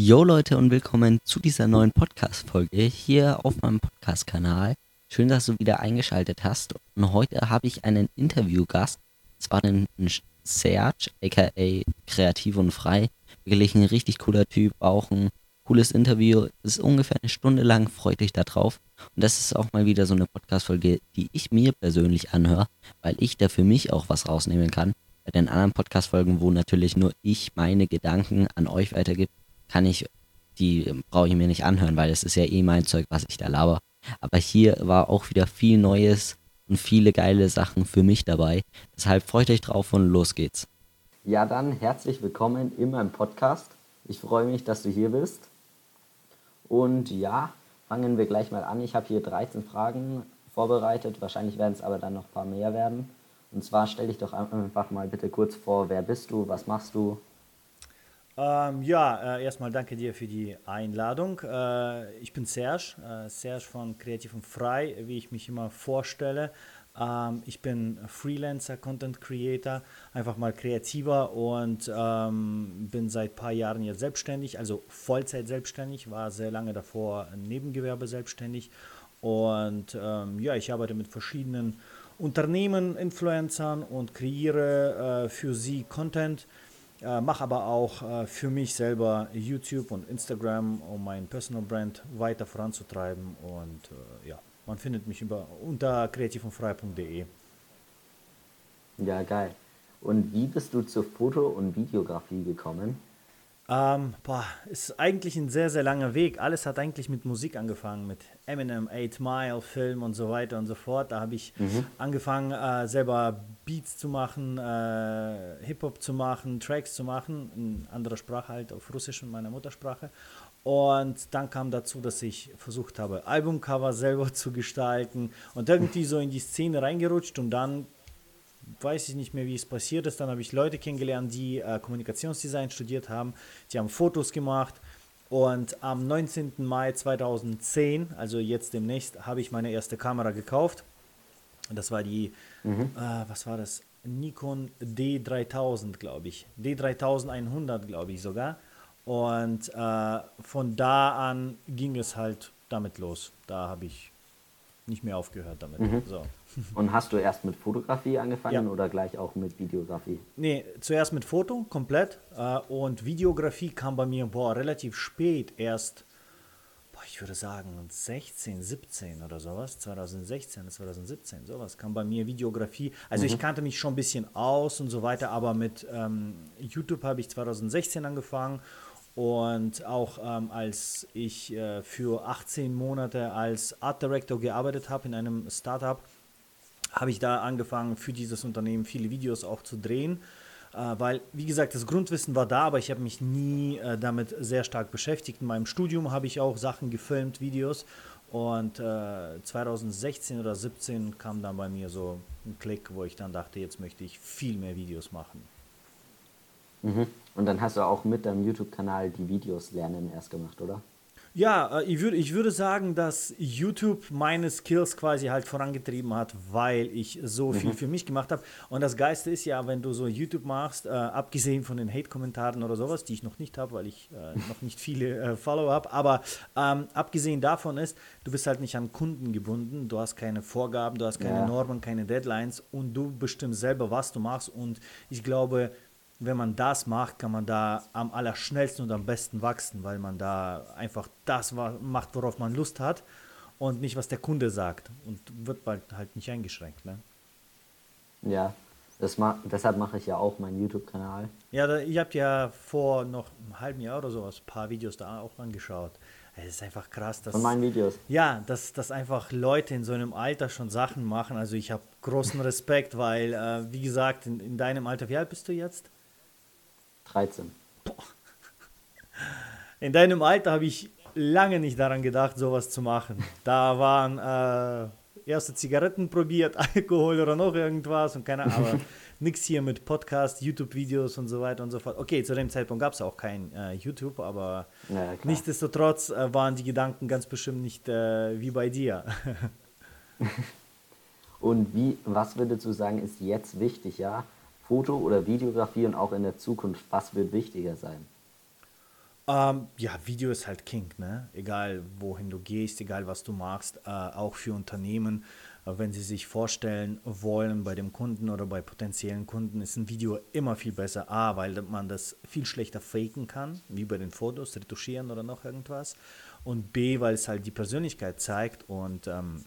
Jo Leute und willkommen zu dieser neuen Podcast-Folge hier auf meinem Podcast-Kanal. Schön, dass du wieder eingeschaltet hast. Und heute habe ich einen Interviewgast, zwar den Serge, aka Kreativ und Frei. Wirklich ein richtig cooler Typ, auch ein cooles Interview. Es ist ungefähr eine Stunde lang, freut euch da drauf. Und das ist auch mal wieder so eine Podcast-Folge, die ich mir persönlich anhöre, weil ich da für mich auch was rausnehmen kann. Bei den anderen Podcast-Folgen, wo natürlich nur ich meine Gedanken an euch weitergebe, kann ich, die brauche ich mir nicht anhören, weil es ist ja eh mein Zeug, was ich da laber. Aber hier war auch wieder viel Neues und viele geile Sachen für mich dabei. Deshalb freut euch drauf und los geht's. Ja, dann herzlich willkommen in meinem Podcast. Ich freue mich, dass du hier bist. Und ja, fangen wir gleich mal an. Ich habe hier 13 Fragen vorbereitet. Wahrscheinlich werden es aber dann noch ein paar mehr werden. Und zwar stell dich doch einfach mal bitte kurz vor, wer bist du, was machst du? Ähm, ja, äh, erstmal danke dir für die Einladung. Äh, ich bin Serge, äh, Serge von Kreativ und Frei, wie ich mich immer vorstelle. Ähm, ich bin Freelancer, Content Creator, einfach mal kreativer und ähm, bin seit ein paar Jahren jetzt selbstständig, also Vollzeit selbstständig, war sehr lange davor Nebengewerbe selbstständig. Und ähm, ja, ich arbeite mit verschiedenen Unternehmen, Influencern und kreiere äh, für sie Content. Äh, mache aber auch äh, für mich selber YouTube und Instagram, um mein Personal Brand weiter voranzutreiben. Und äh, ja, man findet mich über, unter kreativundfrei.de. Ja, geil. Und wie bist du zur Foto- und Videografie gekommen? Ähm, boah, ist eigentlich ein sehr, sehr langer Weg. Alles hat eigentlich mit Musik angefangen, mit Eminem, 8 Mile, Film und so weiter und so fort. Da habe ich mhm. angefangen, äh, selber Beats zu machen, äh, Hip-Hop zu machen, Tracks zu machen, in anderer Sprache halt, auf Russisch und meiner Muttersprache. Und dann kam dazu, dass ich versucht habe, Albumcover selber zu gestalten und irgendwie so in die Szene reingerutscht und dann weiß ich nicht mehr, wie es passiert ist. Dann habe ich Leute kennengelernt, die äh, Kommunikationsdesign studiert haben. Die haben Fotos gemacht. Und am 19. Mai 2010, also jetzt demnächst, habe ich meine erste Kamera gekauft. Das war die, mhm. äh, was war das? Nikon D3000, glaube ich. D3100, glaube ich sogar. Und äh, von da an ging es halt damit los. Da habe ich nicht mehr aufgehört damit. Mhm. So. Und hast du erst mit Fotografie angefangen ja. oder gleich auch mit Videografie? Nee, zuerst mit Foto, komplett. Äh, und Videografie kam bei mir boah, relativ spät, erst, boah, ich würde sagen 16, 17 oder sowas, 2016, 2017, sowas kam bei mir Videografie. Also mhm. ich kannte mich schon ein bisschen aus und so weiter, aber mit ähm, YouTube habe ich 2016 angefangen und auch ähm, als ich äh, für 18 Monate als Art Director gearbeitet habe in einem Startup, habe ich da angefangen, für dieses Unternehmen viele Videos auch zu drehen. Äh, weil, wie gesagt, das Grundwissen war da, aber ich habe mich nie äh, damit sehr stark beschäftigt. In meinem Studium habe ich auch Sachen gefilmt, Videos. Und äh, 2016 oder 2017 kam dann bei mir so ein Klick, wo ich dann dachte, jetzt möchte ich viel mehr Videos machen. Mhm. Und dann hast du auch mit deinem YouTube-Kanal die Videos lernen erst gemacht, oder? Ja, äh, ich, würd, ich würde sagen, dass YouTube meine Skills quasi halt vorangetrieben hat, weil ich so viel mhm. für mich gemacht habe. Und das Geiste ist ja, wenn du so YouTube machst, äh, abgesehen von den Hate-Kommentaren oder sowas, die ich noch nicht habe, weil ich äh, noch nicht viele äh, Follower habe, aber ähm, abgesehen davon ist, du bist halt nicht an Kunden gebunden, du hast keine Vorgaben, du hast keine ja. Normen, keine Deadlines und du bestimmst selber, was du machst. Und ich glaube, wenn man das macht, kann man da am allerschnellsten und am besten wachsen, weil man da einfach das macht, worauf man Lust hat und nicht, was der Kunde sagt. Und wird bald halt nicht eingeschränkt. Ne? Ja, das ma deshalb mache ich ja auch meinen YouTube-Kanal. Ja, da, ihr habt ja vor noch einem halben Jahr oder sowas ein paar Videos da auch angeschaut. Es ist einfach krass, dass. Von meinen Videos. Ja, dass, dass einfach Leute in so einem Alter schon Sachen machen. Also ich habe großen Respekt, weil, äh, wie gesagt, in, in deinem Alter, wie alt bist du jetzt? 13. In deinem Alter habe ich lange nicht daran gedacht, sowas zu machen. Da waren äh, erste Zigaretten probiert, Alkohol oder noch irgendwas und keine Ahnung. nichts hier mit Podcast, YouTube-Videos und so weiter und so fort. Okay, zu dem Zeitpunkt gab es auch kein äh, YouTube, aber ja, nichtsdestotrotz äh, waren die Gedanken ganz bestimmt nicht äh, wie bei dir. und wie, was würdest du sagen, ist jetzt wichtig, ja? Foto- oder Videografie und auch in der Zukunft, was wird wichtiger sein? Ähm, ja, Video ist halt King, ne? Egal wohin du gehst, egal was du machst, äh, auch für Unternehmen, äh, wenn sie sich vorstellen wollen bei dem Kunden oder bei potenziellen Kunden, ist ein Video immer viel besser. A, weil man das viel schlechter faken kann, wie bei den Fotos, retuschieren oder noch irgendwas. Und B, weil es halt die Persönlichkeit zeigt und ähm,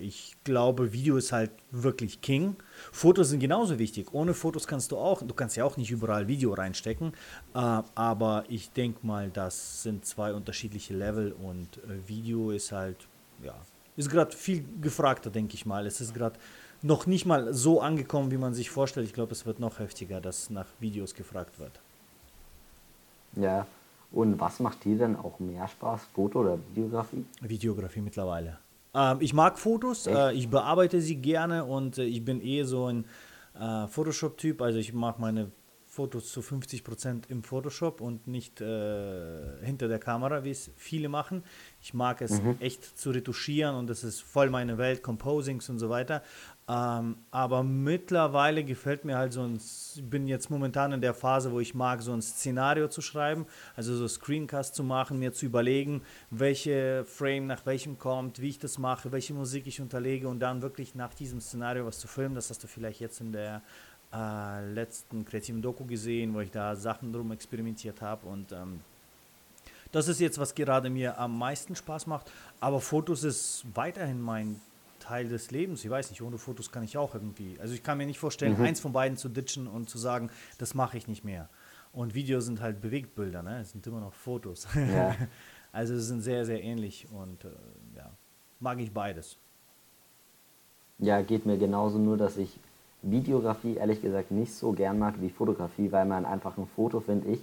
ich glaube, Video ist halt wirklich King. Fotos sind genauso wichtig. Ohne Fotos kannst du auch, du kannst ja auch nicht überall Video reinstecken, äh, aber ich denke mal, das sind zwei unterschiedliche Level und äh, Video ist halt, ja, ist gerade viel gefragter, denke ich mal. Es ist gerade noch nicht mal so angekommen, wie man sich vorstellt. Ich glaube, es wird noch heftiger, dass nach Videos gefragt wird. Ja, und was macht dir denn auch mehr Spaß, Foto oder Videografie? Videografie mittlerweile. Ähm, ich mag Fotos, äh, ich bearbeite sie gerne und äh, ich bin eh so ein äh, Photoshop-Typ. Also ich mache meine Fotos zu 50% im Photoshop und nicht äh, hinter der Kamera, wie es viele machen. Ich mag es mhm. echt zu retuschieren und das ist voll meine Welt, Composings und so weiter. Ähm, aber mittlerweile gefällt mir halt so ein, ich bin jetzt momentan in der Phase, wo ich mag, so ein Szenario zu schreiben, also so Screencast zu machen, mir zu überlegen, welche Frame nach welchem kommt, wie ich das mache, welche Musik ich unterlege und dann wirklich nach diesem Szenario was zu filmen. Das hast du vielleicht jetzt in der äh, letzten kreativen Doku gesehen, wo ich da Sachen drum experimentiert habe und ähm, das ist jetzt, was gerade mir am meisten Spaß macht. Aber Fotos ist weiterhin mein Teil des Lebens. Ich weiß nicht, ohne Fotos kann ich auch irgendwie. Also ich kann mir nicht vorstellen, mhm. eins von beiden zu ditchen und zu sagen, das mache ich nicht mehr. Und Videos sind halt Bewegtbilder, ne? Es sind immer noch Fotos. Ja. also sie sind sehr, sehr ähnlich und äh, ja, mag ich beides. Ja, geht mir genauso, nur dass ich Videografie ehrlich gesagt nicht so gern mag wie Fotografie, weil man einfach ein Foto, finde ich,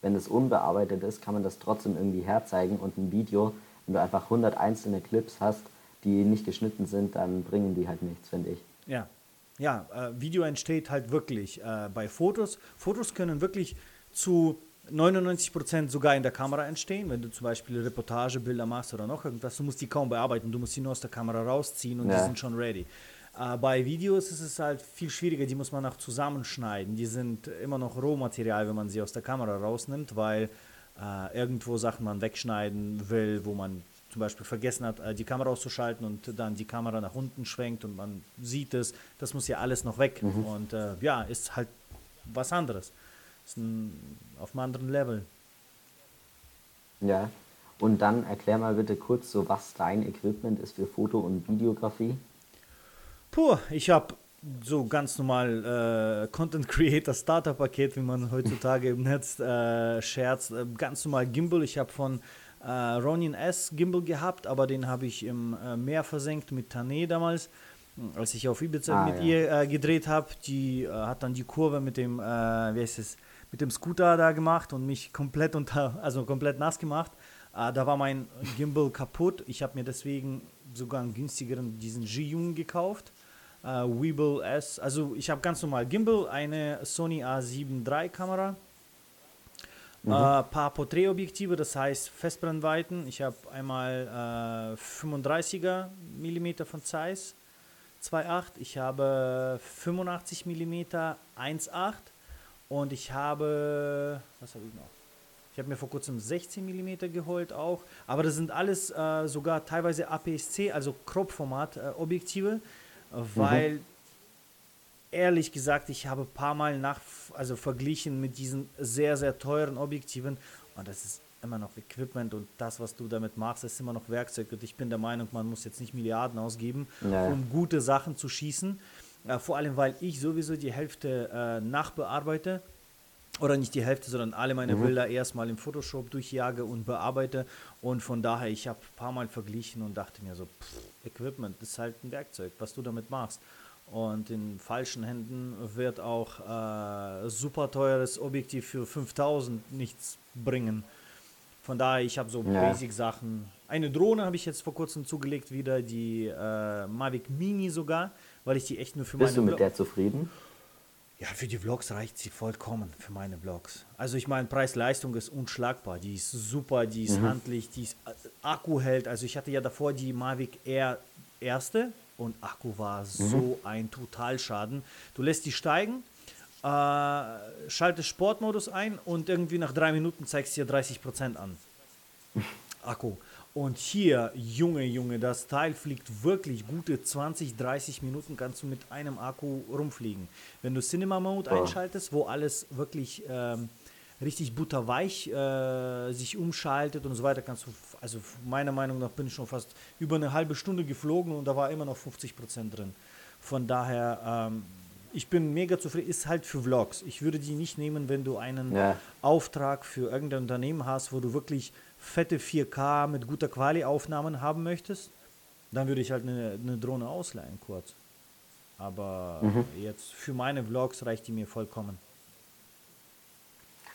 wenn es unbearbeitet ist, kann man das trotzdem irgendwie herzeigen und ein Video, wenn du einfach 100 einzelne Clips hast, die nicht geschnitten sind, dann bringen die halt nichts, finde ich. Ja, ja, äh, Video entsteht halt wirklich äh, bei Fotos. Fotos können wirklich zu 99 Prozent sogar in der Kamera entstehen, wenn du zum Beispiel Reportagebilder machst oder noch irgendwas. Du musst die kaum bearbeiten, du musst sie nur aus der Kamera rausziehen und ja. die sind schon ready. Äh, bei Videos ist es halt viel schwieriger, die muss man auch zusammenschneiden. Die sind immer noch Rohmaterial, wenn man sie aus der Kamera rausnimmt, weil äh, irgendwo Sachen man wegschneiden will, wo man zum Beispiel vergessen hat, äh, die Kamera auszuschalten und dann die Kamera nach unten schwenkt und man sieht es. Das muss ja alles noch weg. Mhm. Und äh, ja, ist halt was anderes. Ist ein, auf einem anderen Level. Ja, und dann erklär mal bitte kurz so, was dein Equipment ist für Foto- und Videografie. Puh, ich habe so ganz normal äh, Content Creator Starter Paket, wie man heutzutage im Netz äh, scherzt. Äh, ganz normal Gimbal. Ich habe von äh, Ronin S Gimbal gehabt, aber den habe ich im äh, Meer versenkt mit Tane damals, als ich auf Ibiza ah, mit ja. ihr äh, gedreht habe. Die hat dann die Kurve mit dem, wie heißt es, mit dem Scooter da gemacht und mich komplett unter, also komplett nass gemacht. da war mein Gimbal kaputt. Ich habe mir deswegen sogar einen günstigeren, diesen G-Jung gekauft äh, Weeble S. Also ich habe ganz normal Gimbal, eine Sony A7 III Kamera, mhm. äh, paar Porträtobjektive, das heißt Festbrennweiten. Ich habe einmal äh, 35er mm von Zeiss 2.8, ich habe 85 mm 1.8 und ich habe, was habe ich noch? Ich habe mir vor kurzem 16 mm geholt auch, aber das sind alles äh, sogar teilweise APS-C, also Crop-Format äh, Objektive weil mhm. Ehrlich gesagt, ich habe ein paar Mal nach, also verglichen mit diesen sehr, sehr teuren Objektiven und das ist immer noch Equipment und das, was du damit machst, ist immer noch Werkzeug und ich bin der Meinung, man muss jetzt nicht Milliarden ausgeben, naja. um gute Sachen zu schießen. Äh, vor allem, weil ich sowieso die Hälfte äh, nachbearbeite oder nicht die Hälfte, sondern alle meine mhm. Bilder erstmal im Photoshop durchjage und bearbeite. Und von daher, ich habe ein paar Mal verglichen und dachte mir so, pff, Equipment ist halt ein Werkzeug, was du damit machst. Und in falschen Händen wird auch äh, super teures Objektiv für 5000 nichts bringen. Von daher, ich habe so ja. Basic-Sachen. Eine Drohne habe ich jetzt vor kurzem zugelegt, wieder die äh, Mavic Mini sogar, weil ich die echt nur für Bist meine. Bist du mit der zufrieden? Ja, für die Vlogs reicht sie vollkommen, für meine Vlogs. Also ich meine, Preis-Leistung ist unschlagbar. Die ist super, die ist mhm. handlich, die ist äh, Akku hält. Also ich hatte ja davor die Mavic Air erste und Akku war mhm. so ein Totalschaden. Du lässt die steigen äh, schaltest Sportmodus ein und irgendwie nach drei Minuten zeigst du dir 30% an. Akku. Und hier, Junge, Junge, das Teil fliegt wirklich gute 20, 30 Minuten, kannst du mit einem Akku rumfliegen. Wenn du Cinema Mode oh. einschaltest, wo alles wirklich ähm, richtig butterweich äh, sich umschaltet und so weiter, kannst du, also meiner Meinung nach bin ich schon fast über eine halbe Stunde geflogen und da war immer noch 50 Prozent drin. Von daher, ähm, ich bin mega zufrieden. Ist halt für Vlogs. Ich würde die nicht nehmen, wenn du einen ja. Auftrag für irgendein Unternehmen hast, wo du wirklich fette 4K mit guter Quali-Aufnahmen haben möchtest, dann würde ich halt eine, eine Drohne ausleihen, kurz. Aber mhm. jetzt für meine Vlogs reicht die mir vollkommen.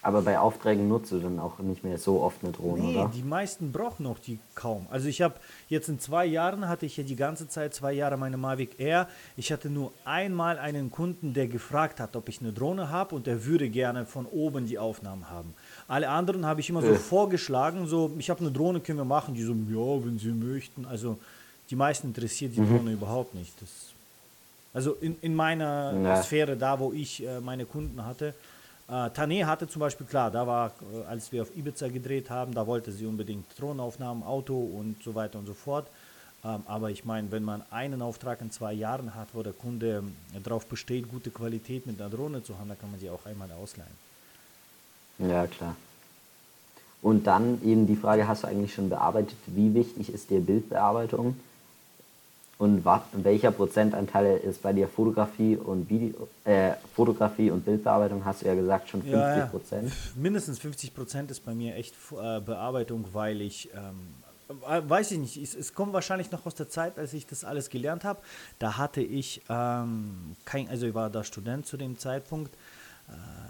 Aber bei Aufträgen nutzt du dann auch nicht mehr so oft eine Drohne, nee, oder? die meisten brauchen noch die kaum. Also ich habe jetzt in zwei Jahren, hatte ich ja die ganze Zeit zwei Jahre meine Mavic Air. Ich hatte nur einmal einen Kunden, der gefragt hat, ob ich eine Drohne habe und der würde gerne von oben die Aufnahmen haben. Alle anderen habe ich immer so äh. vorgeschlagen, so, ich habe eine Drohne, können wir machen. Die so, ja, wenn sie möchten. Also die meisten interessiert die mhm. Drohne überhaupt nicht. Das, also in, in meiner ja. Sphäre, da wo ich äh, meine Kunden hatte, äh, Tane hatte zum Beispiel, klar, da war, äh, als wir auf Ibiza gedreht haben, da wollte sie unbedingt Drohnenaufnahmen, Auto und so weiter und so fort. Ähm, aber ich meine, wenn man einen Auftrag in zwei Jahren hat, wo der Kunde äh, darauf besteht, gute Qualität mit einer Drohne zu haben, dann kann man sie auch einmal ausleihen. Ja, klar. Und dann eben die Frage, hast du eigentlich schon bearbeitet, wie wichtig ist dir Bildbearbeitung? Und was, welcher Prozentanteil ist bei dir Fotografie und Video, äh, Fotografie und Bildbearbeitung? Hast du ja gesagt, schon 50 Prozent. Ja, ja. Mindestens 50 Prozent ist bei mir echt äh, Bearbeitung, weil ich, ähm, äh, weiß ich nicht, es, es, kommt wahrscheinlich noch aus der Zeit, als ich das alles gelernt habe. Da hatte ich ähm, kein, also ich war da Student zu dem Zeitpunkt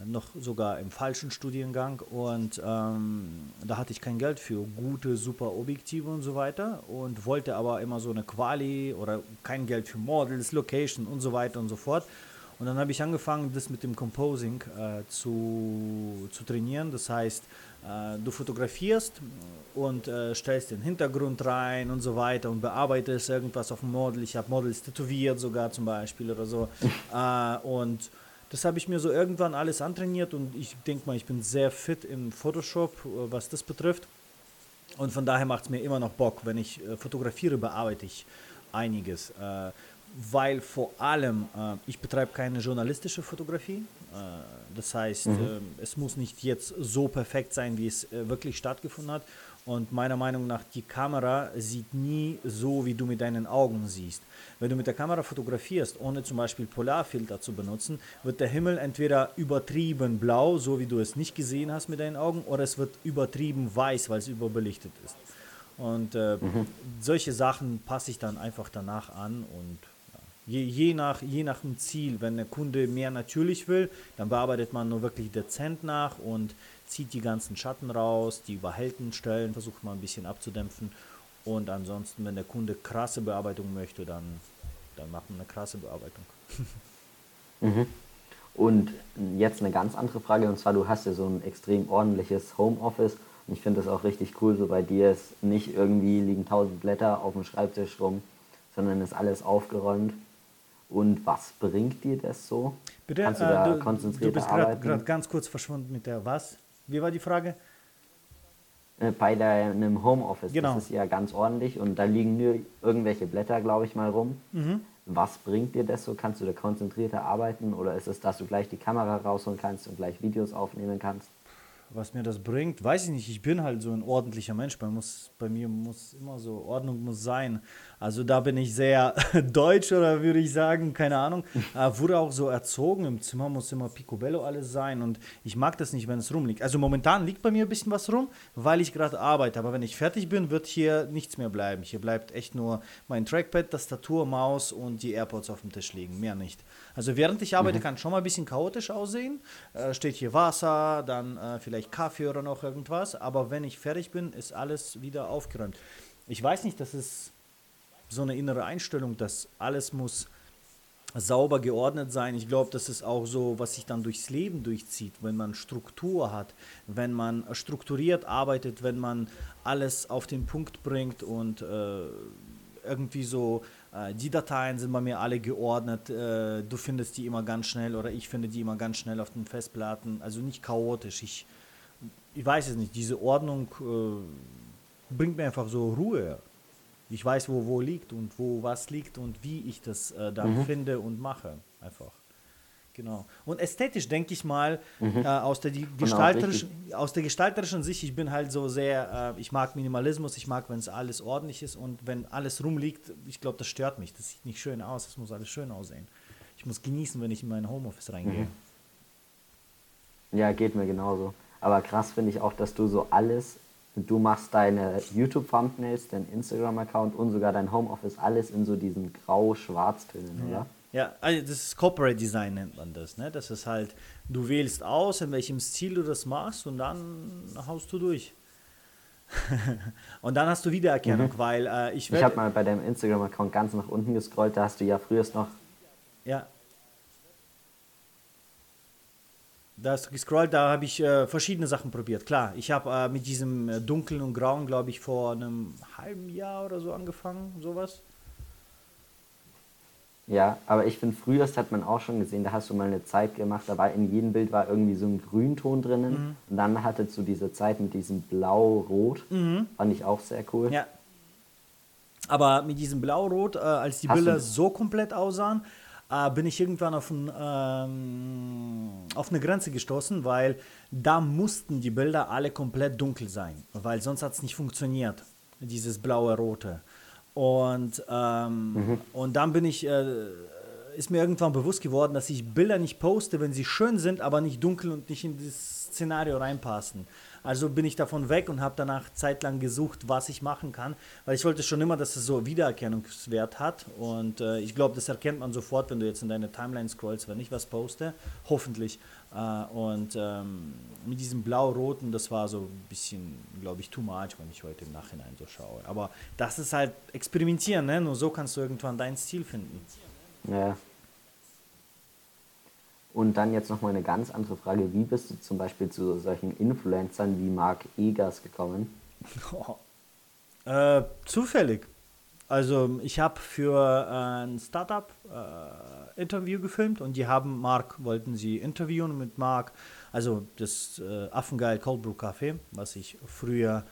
noch sogar im falschen Studiengang und ähm, da hatte ich kein Geld für gute, super Objektive und so weiter und wollte aber immer so eine Quali oder kein Geld für Models, Location und so weiter und so fort. Und dann habe ich angefangen, das mit dem Composing äh, zu, zu trainieren. Das heißt, äh, du fotografierst und äh, stellst den Hintergrund rein und so weiter und bearbeitest irgendwas auf dem Model. Ich habe Models tätowiert sogar zum Beispiel oder so. Äh, und das habe ich mir so irgendwann alles antrainiert und ich denke mal, ich bin sehr fit in Photoshop, äh, was das betrifft. Und von daher macht es mir immer noch Bock. Wenn ich äh, fotografiere, bearbeite ich einiges. Äh, weil vor allem, äh, ich betreibe keine journalistische Fotografie. Das heißt, mhm. Äh, es muss nicht jetzt so perfekt sein, wie es wirklich stattgefunden hat. Und meiner Meinung nach, die Kamera sieht nie so, wie du mit deinen Augen siehst. Wenn du mit der Kamera fotografierst, ohne zum Beispiel Polarfilter zu benutzen, wird der Himmel entweder übertrieben blau, so wie du es nicht gesehen hast mit deinen Augen, oder es wird übertrieben weiß, weil es überbelichtet ist. Und äh, mhm. solche Sachen passe ich dann einfach danach an und Je, je, nach, je nach dem Ziel, wenn der Kunde mehr natürlich will, dann bearbeitet man nur wirklich dezent nach und zieht die ganzen Schatten raus, die überhellten Stellen versucht man ein bisschen abzudämpfen. Und ansonsten, wenn der Kunde krasse Bearbeitung möchte, dann, dann macht man eine krasse Bearbeitung. Mhm. Und jetzt eine ganz andere Frage, und zwar, du hast ja so ein extrem ordentliches Homeoffice. Und ich finde das auch richtig cool, so bei dir ist nicht irgendwie liegen tausend Blätter auf dem Schreibtisch rum, sondern ist alles aufgeräumt. Und was bringt dir das so? Bitte, Kannst du da äh, du, konzentriert du bist gerade ganz kurz verschwunden mit der was? Wie war die Frage? Äh, bei deinem Homeoffice. Genau. Das ist ja ganz ordentlich und da liegen nur irgendwelche Blätter, glaube ich, mal rum. Mhm. Was bringt dir das so? Kannst du da konzentrierter arbeiten oder ist es, dass du gleich die Kamera rausholen kannst und gleich Videos aufnehmen kannst? was mir das bringt, weiß ich nicht. Ich bin halt so ein ordentlicher Mensch. Man muss, bei mir muss immer so, Ordnung muss sein. Also da bin ich sehr deutsch oder würde ich sagen, keine Ahnung. Äh, wurde auch so erzogen, im Zimmer muss immer picobello alles sein und ich mag das nicht, wenn es rumliegt. Also momentan liegt bei mir ein bisschen was rum, weil ich gerade arbeite. Aber wenn ich fertig bin, wird hier nichts mehr bleiben. Hier bleibt echt nur mein Trackpad, Tastatur, Maus und die AirPods auf dem Tisch liegen, mehr nicht. Also während ich arbeite, mhm. kann schon mal ein bisschen chaotisch aussehen. Äh, steht hier Wasser, dann äh, vielleicht Kaffee oder noch irgendwas. Aber wenn ich fertig bin, ist alles wieder aufgeräumt. Ich weiß nicht, das ist so eine innere Einstellung, dass alles muss sauber geordnet sein. Ich glaube, das ist auch so, was sich dann durchs Leben durchzieht, wenn man Struktur hat, wenn man strukturiert arbeitet, wenn man alles auf den Punkt bringt und äh, irgendwie so Äh, die Dateien sind bei mir alle geordnet. Äh, du findest die immer ganz schnell oder ich finde die immer ganz schnell auf den Festplatten. Also nicht chaotisch. Ich, ich weiß es nicht. Diese Ordnung äh, bringt mir einfach so Ruhe. Ich weiß, wo wo liegt und wo was liegt und wie ich das äh, dann mhm. finde und mache. Einfach. Genau. Und ästhetisch denke ich mal, mhm. äh, aus, der, die gestalterischen, aus der gestalterischen Sicht, ich bin halt so sehr, äh, ich mag Minimalismus, ich mag, wenn es alles ordentlich ist und wenn alles rumliegt, ich glaube, das stört mich. Das sieht nicht schön aus, es muss alles schön aussehen. Ich muss genießen, wenn ich in mein Homeoffice reingehe. Mhm. Ja, geht mir genauso. Aber krass finde ich auch, dass du so alles, du machst deine YouTube-Thumbnails, dein Instagram-Account und sogar dein Homeoffice, alles in so diesen grau-schwarz-Tönen, ja. oder? Ja, also das ist Corporate Design nennt man das. Ne? Das ist halt, du wählst aus, in welchem Stil du das machst und dann haust du durch. und dann hast du Wiedererkennung, mhm. weil äh, ich Ich habe mal bei deinem Instagram-Account ganz nach unten gescrollt, da hast du ja früher noch. Ja. Da hast du gescrollt, da habe ich äh, verschiedene Sachen probiert. Klar, ich habe äh, mit diesem äh, dunklen und grauen, glaube ich, vor einem halben Jahr oder so angefangen, sowas. Ja, aber ich finde, früher hat man auch schon gesehen, da hast du mal eine Zeit gemacht, da war in jedem Bild war irgendwie so ein Grünton drinnen mhm. und dann hattest du diese Zeit mit diesem Blau-Rot, mhm. fand ich auch sehr cool. Ja. Aber mit diesem Blau-Rot, äh, als die hast Bilder so komplett aussahen, äh, bin ich irgendwann auf, ein, ähm, auf eine Grenze gestoßen, weil da mussten die Bilder alle komplett dunkel sein, weil sonst hat es nicht funktioniert, dieses blaue-rote. Und, ähm, mhm. und dann bin ich, äh, ist mir irgendwann bewusst geworden, dass ich Bilder nicht poste, wenn sie schön sind, aber nicht dunkel und nicht in das Szenario reinpassen. Also bin ich davon weg und habe danach zeitlang gesucht, was ich machen kann, weil ich wollte schon immer, dass es so Wiedererkennungswert hat und äh, ich glaube, das erkennt man sofort, wenn du jetzt in deine Timeline scrollst, wenn ich was poste, hoffentlich. Äh, und ähm, mit diesem blau-roten, das war so ein bisschen, glaube ich, too much, wenn ich heute im Nachhinein so schaue. Aber das ist halt experimentieren, ne? nur so kannst du irgendwann deinen Stil finden. Ja. Und dann jetzt nochmal eine ganz andere Frage. Wie bist du zum Beispiel zu solchen Influencern wie Marc Egers gekommen? Oh. Äh, zufällig. Also ich habe für äh, ein Startup äh, Interview gefilmt und die haben Marc, wollten sie interviewen mit Marc, also das äh, Affengeil Cold Brew Café, was ich früher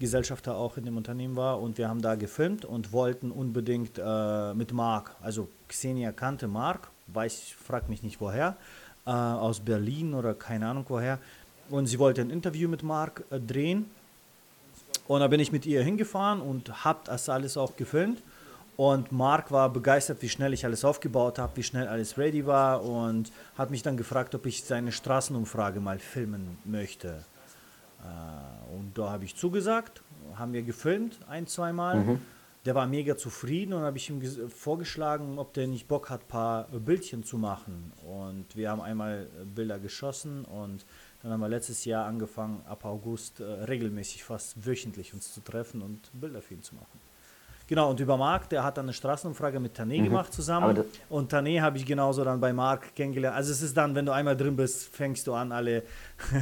Gesellschafter auch in dem Unternehmen war und wir haben da gefilmt und wollten unbedingt äh, mit Marc, also Xenia kannte Marc, weiß, frag mich nicht woher, äh, aus Berlin oder keine Ahnung woher und sie wollte ein Interview mit Marc äh, drehen und da bin ich mit ihr hingefahren und habe das alles auch gefilmt. Und Marc war begeistert, wie schnell ich alles aufgebaut habe, wie schnell alles ready war und hat mich dann gefragt, ob ich seine Straßenumfrage mal filmen möchte. Äh, und da habe ich zugesagt, haben wir gefilmt ein, zweimal. Mhm. Der war mega zufrieden und habe ich ihm vorgeschlagen, ob der nicht Bock hat, ein paar Bildchen zu machen. Und wir haben einmal Bilder geschossen und dann haben wir letztes Jahr angefangen, ab August äh, regelmäßig fast wöchentlich uns zu treffen und Bilder für ihn zu machen. Genau, und über Marc, der hat dann eine Straßenumfrage mit Tané mhm. gemacht zusammen. Und Tané habe ich genauso dann bei Marc kennengelernt. Also es ist dann, wenn du einmal drin bist, fängst du an, alle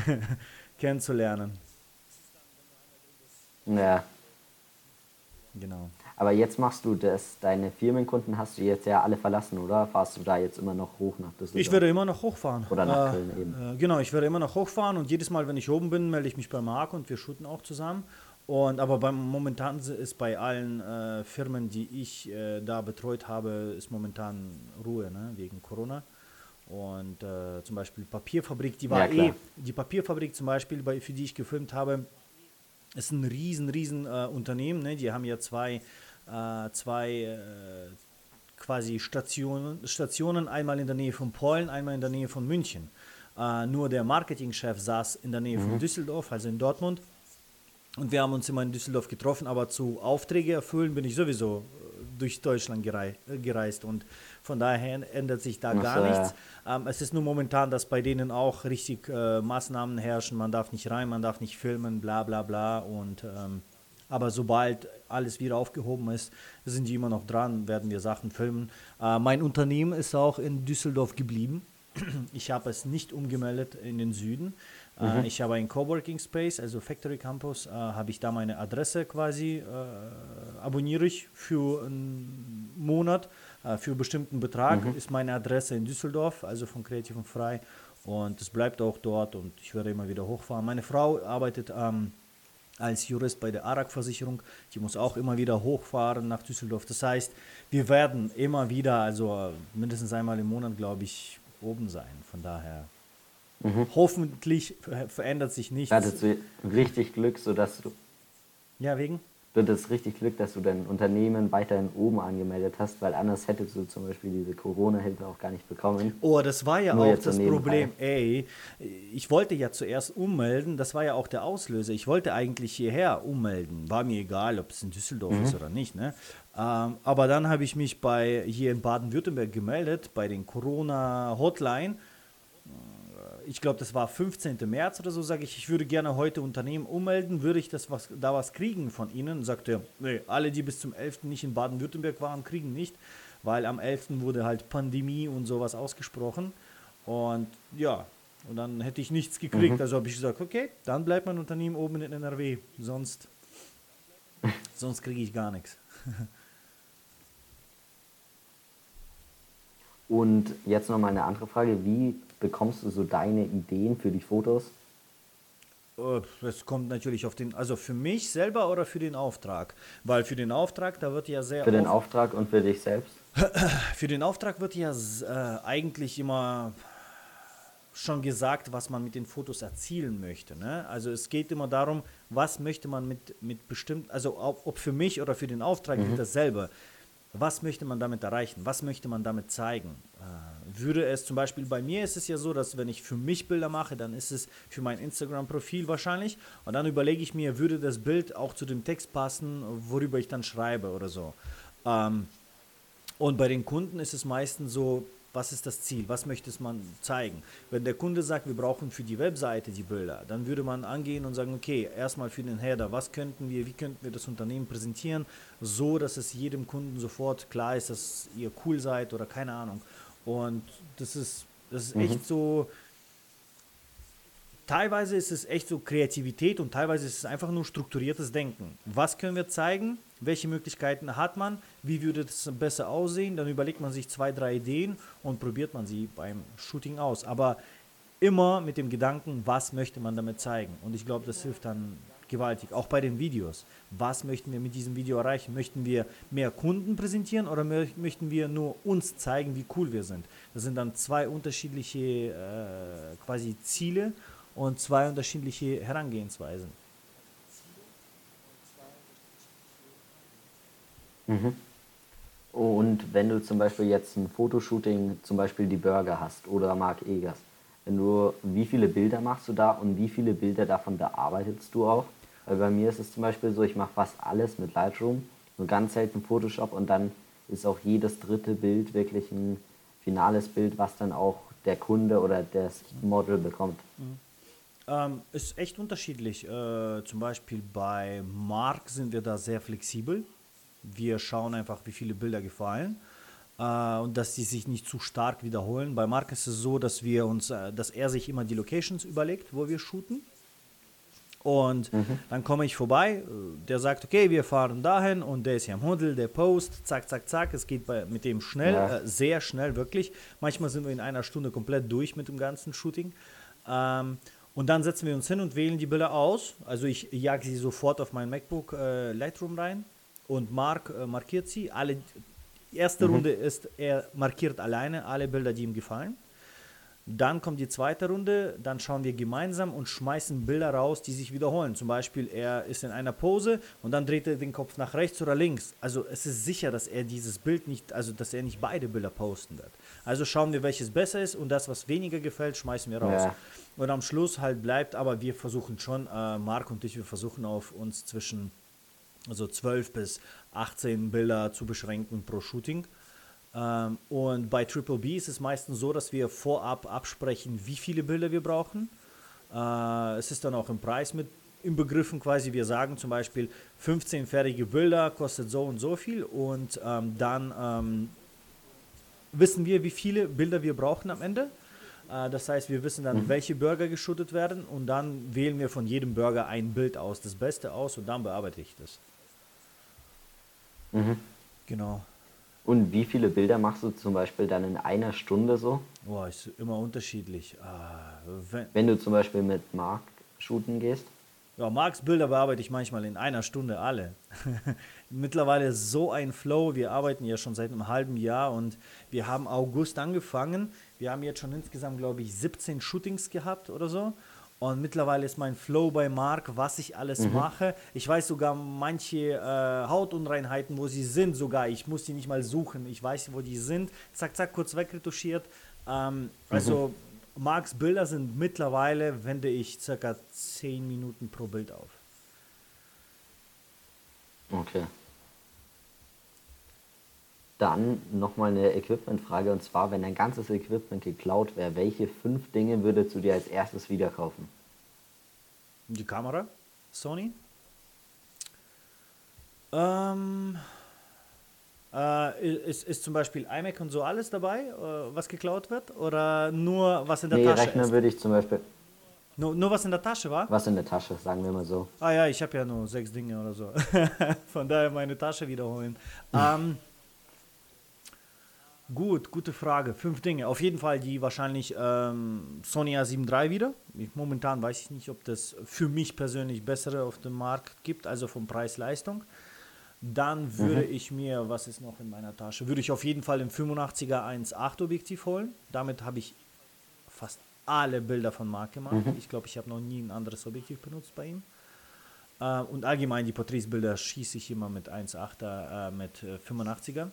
kennenzulernen. Ja. Genau. Aber jetzt machst du das, deine Firmenkunden hast du jetzt ja alle verlassen, oder? Fahrst du da jetzt immer noch hoch nach Düsseldorf? Ich werde immer noch hochfahren. Oder nach äh, Köln eben. Äh, genau, ich werde immer noch hochfahren und jedes Mal, wenn ich oben bin, melde ich mich bei Marc und wir shooten auch zusammen. Und aber beim momentan ist bei allen äh, Firmen, die ich äh, da betreut habe, ist momentan Ruhe, ne? wegen Corona. Und äh, zum Beispiel Papierfabrik, die war ja, eh, die Papierfabrik zum Beispiel, bei, für die ich gefilmt habe, ist ein riesen, riesen äh, Unternehmen. Ne? Die haben ja zwei äh, zwei äh, quasi Stationen, Stationen, einmal in der Nähe von Polen, einmal in der Nähe von München. Äh, nur der Marketingchef saß in der Nähe mhm. von Düsseldorf, also in Dortmund. Und wir haben uns immer in Düsseldorf getroffen, aber zu Aufträge erfüllen bin ich sowieso äh, durch Deutschland gerei äh, gereist und von daher ändert sich da Ach gar so, nichts. Ja. Ähm, es ist nur momentan, dass bei denen auch richtig äh, Maßnahmen herrschen. Man darf nicht rein, man darf nicht filmen, bla bla bla. Und ähm, aber sobald alles wieder aufgehoben ist, sind die immer noch dran, werden wir Sachen filmen. Äh, mein Unternehmen ist auch in Düsseldorf geblieben. Ich habe es nicht umgemeldet in den Süden. Äh, mhm. ich habe einen Coworking Space, also Factory Campus, äh, habe ich da meine Adresse quasi, äh, abonniere ich für ein Monat äh, für einen bestimmten Betrag. Mhm. Ist meine Adresse in Düsseldorf, also von Kreativ und Frei. Und es bleibt auch dort und ich werde immer wieder hochfahren. Meine Frau arbeitet ähm, als Jurist bei der ARAG-Versicherung. Die muss auch immer wieder hochfahren nach Düsseldorf. Das heißt, wir werden immer wieder, also mindestens einmal im Monat, glaube ich, oben sein. Von daher mhm. hoffentlich verändert sich nichts. Hattest du richtig Glück, sodass du. Ja, wegen? Du hattest richtig Glück, dass du dein Unternehmen weiterhin oben angemeldet hast, weil anders hättest du zum Beispiel diese Corona-Hilfe auch gar nicht bekommen. Oh, das war ja Nur auch das Problem. Ey, ich wollte ja zuerst ummelden, das war ja auch der Auslöser. Ich wollte eigentlich hierher ummelden. War mir egal, ob es in Düsseldorf mhm. ist oder nicht. Ne? Ähm, aber dann habe ich mich bei hier in Baden-Württemberg gemeldet, bei den Corona-Hotline ich glaube, das war 15. März oder so, sage ich, ich würde gerne heute Unternehmen ummelden, würde ich das was, da was kriegen von Ihnen? Sagt er, nee, alle, die bis zum 11. nicht in Baden-Württemberg waren, kriegen nicht, weil am 11. wurde halt Pandemie und sowas ausgesprochen. Und ja, und dann hätte ich nichts gekriegt. Mhm. Also habe ich gesagt, okay, dann bleibt mein Unternehmen oben in NRW, sonst, sonst kriege ich gar nichts. Und jetzt nochmal eine andere Frage. Wie bekommst du so deine Ideen für die Fotos? Es äh, kommt natürlich auf den, also für mich selber oder für den Auftrag? Weil für den Auftrag, da wird ja sehr. Für den Auftrag und für dich selbst? Für den Auftrag wird ja äh, eigentlich immer schon gesagt, was man mit den Fotos erzielen möchte. Ne? Also es geht immer darum, was möchte man mit, mit bestimmt, also ob, ob für mich oder für den Auftrag mhm. dasselbe. Was möchte man damit erreichen? Was möchte man damit zeigen? Äh, würde es zum Beispiel bei mir ist es ja so, dass wenn ich für mich Bilder mache, dann ist es für mein Instagram-Profil wahrscheinlich. Und dann überlege ich mir, würde das Bild auch zu dem Text passen, worüber ich dann schreibe oder so. Ähm, und bei den Kunden ist es meistens so, was ist das Ziel, was möchte man zeigen. Wenn der Kunde sagt, wir brauchen für die Webseite die Bilder, dann würde man angehen und sagen, okay, erstmal für den Header, was könnten wir, wie könnten wir das Unternehmen präsentieren, so dass es jedem Kunden sofort klar ist, dass ihr cool seid oder keine Ahnung. Und das ist, das ist mhm. echt so, teilweise ist es echt so Kreativität und teilweise ist es einfach nur strukturiertes Denken. Was können wir zeigen? welche Möglichkeiten hat man, wie würde das besser aussehen, dann überlegt man sich zwei, drei Ideen und probiert man sie beim Shooting aus. Aber immer mit dem Gedanken, was möchte man damit zeigen. Und ich glaube, das hilft dann gewaltig. Auch bei den Videos. Was möchten wir mit diesem Video erreichen? Möchten wir mehr Kunden präsentieren oder möchten wir nur uns zeigen, wie cool wir sind? Das sind dann zwei unterschiedliche äh, quasi Ziele und zwei unterschiedliche Herangehensweisen. Mhm. Und wenn du zum Beispiel jetzt ein Fotoshooting, zum Beispiel die Burger hast oder Mark Egers, wenn du, wie viele Bilder machst du da und wie viele Bilder davon bearbeitest du auch? Weil bei mir ist es zum Beispiel so, ich mache fast alles mit Lightroom, nur ganz selten Photoshop und dann ist auch jedes dritte Bild wirklich ein finales Bild, was dann auch der Kunde oder das Model bekommt. Mhm. Ähm, ist echt unterschiedlich. Äh, zum Beispiel bei Mark sind wir da sehr flexibel. Wir schauen einfach, wie viele Bilder gefallen äh, und dass sie sich nicht zu stark wiederholen. Bei Mark ist es so, dass wir uns, äh, dass er sich immer die Locations überlegt, wo wir shooten. Und mhm. dann komme ich vorbei, äh, der sagt, okay, wir fahren dahin und der ist hier am Hundel, der Post, zack, zack, zack, es geht bei, mit dem schnell, ja. äh, sehr schnell, wirklich. Manchmal sind wir in einer Stunde komplett durch mit dem ganzen Shooting. Ähm, und dann setzen wir uns hin und wählen die Bilder aus. Also ich jage sie sofort auf mein MacBook äh, Lightroom rein und Mark äh, markiert sie. Alle, die erste mhm. Runde ist, er markiert alleine alle Bilder, die ihm gefallen. Dann kommt die zweite Runde, dann schauen wir gemeinsam und schmeißen Bilder raus, die sich wiederholen. Zum Beispiel, er ist in einer Pose und dann dreht er den Kopf nach rechts oder links. Also es ist sicher, dass er dieses Bild nicht, also dass er nicht beide Bilder posten wird. Also schauen wir, welches besser ist und das, was weniger gefällt, schmeißen wir raus. Ja. Und am Schluss halt bleibt, aber wir versuchen schon, äh, Marc und ich, wir versuchen auf uns zwischen also 12 bis 18 Bilder zu beschränken pro Shooting. Ähm, und bei Triple B ist es meistens so, dass wir vorab absprechen, wie viele Bilder wir brauchen. Äh, es ist dann auch im Preis mit inbegriffen quasi. Wir sagen zum Beispiel, 15 fertige Bilder kostet so und so viel und ähm, dann ähm, wissen wir, wie viele Bilder wir brauchen am Ende. Äh, das heißt, wir wissen dann, mhm. welche Burger geschuttet werden und dann wählen wir von jedem Burger ein Bild aus, das Beste aus und dann bearbeite ich das. Mhm. Genau. Und wie viele Bilder machst du zum Beispiel dann in einer Stunde so? Boah, ist immer unterschiedlich. Ah, wenn, wenn, du zum Beispiel mit Mark shooten gehst? Ja, Marks Bilder bearbeite ich manchmal in einer Stunde alle. Mittlerweile so ein Flow. Wir arbeiten ja schon seit einem halben Jahr und wir haben August angefangen. Wir haben jetzt schon insgesamt, glaube ich, 17 Shootings gehabt oder so. Und mittlerweile ist mein Flow bei Mark, was ich alles mhm. mache. Ich weiß sogar manche äh, Hautunreinheiten, wo sie sind sogar. Ich muss die nicht mal suchen. Ich weiß, wo die sind. Zack, zack, kurz wegretuschiert. Ähm, also mhm. Marks Bilder sind mittlerweile, wende ich circa 10 Minuten pro Bild auf. Okay. Dann nochmal eine Equipment-Frage und zwar, wenn dein ganzes Equipment geklaut wäre, welche fünf Dinge würdest du dir als erstes wieder kaufen? Die Kamera, Sony. Ähm, äh, ist, ist zum Beispiel iMac und so alles dabei, äh, was geklaut wird? Oder nur was in der nee, Tasche Rechner ist? würde ich zum Beispiel. Nur, nur was in der Tasche war? Was in der Tasche, sagen wir mal so. Ah ja, ich habe ja nur sechs Dinge oder so. Von daher meine Tasche wiederholen. ähm, Gut, gute Frage. Fünf Dinge. Auf jeden Fall die wahrscheinlich ähm, Sony A7 III wieder. Ich, momentan weiß ich nicht, ob das für mich persönlich bessere auf dem Markt gibt, also von Preis-Leistung. Dann würde mhm. ich mir, was ist noch in meiner Tasche, würde ich auf jeden Fall den 85er 1.8 Objektiv holen. Damit habe ich fast alle Bilder von Mark gemacht. Mhm. Ich glaube, ich habe noch nie ein anderes Objektiv benutzt bei ihm. Äh, und allgemein die Porträtsbilder schieße ich immer mit 1.8er, äh, mit 85er.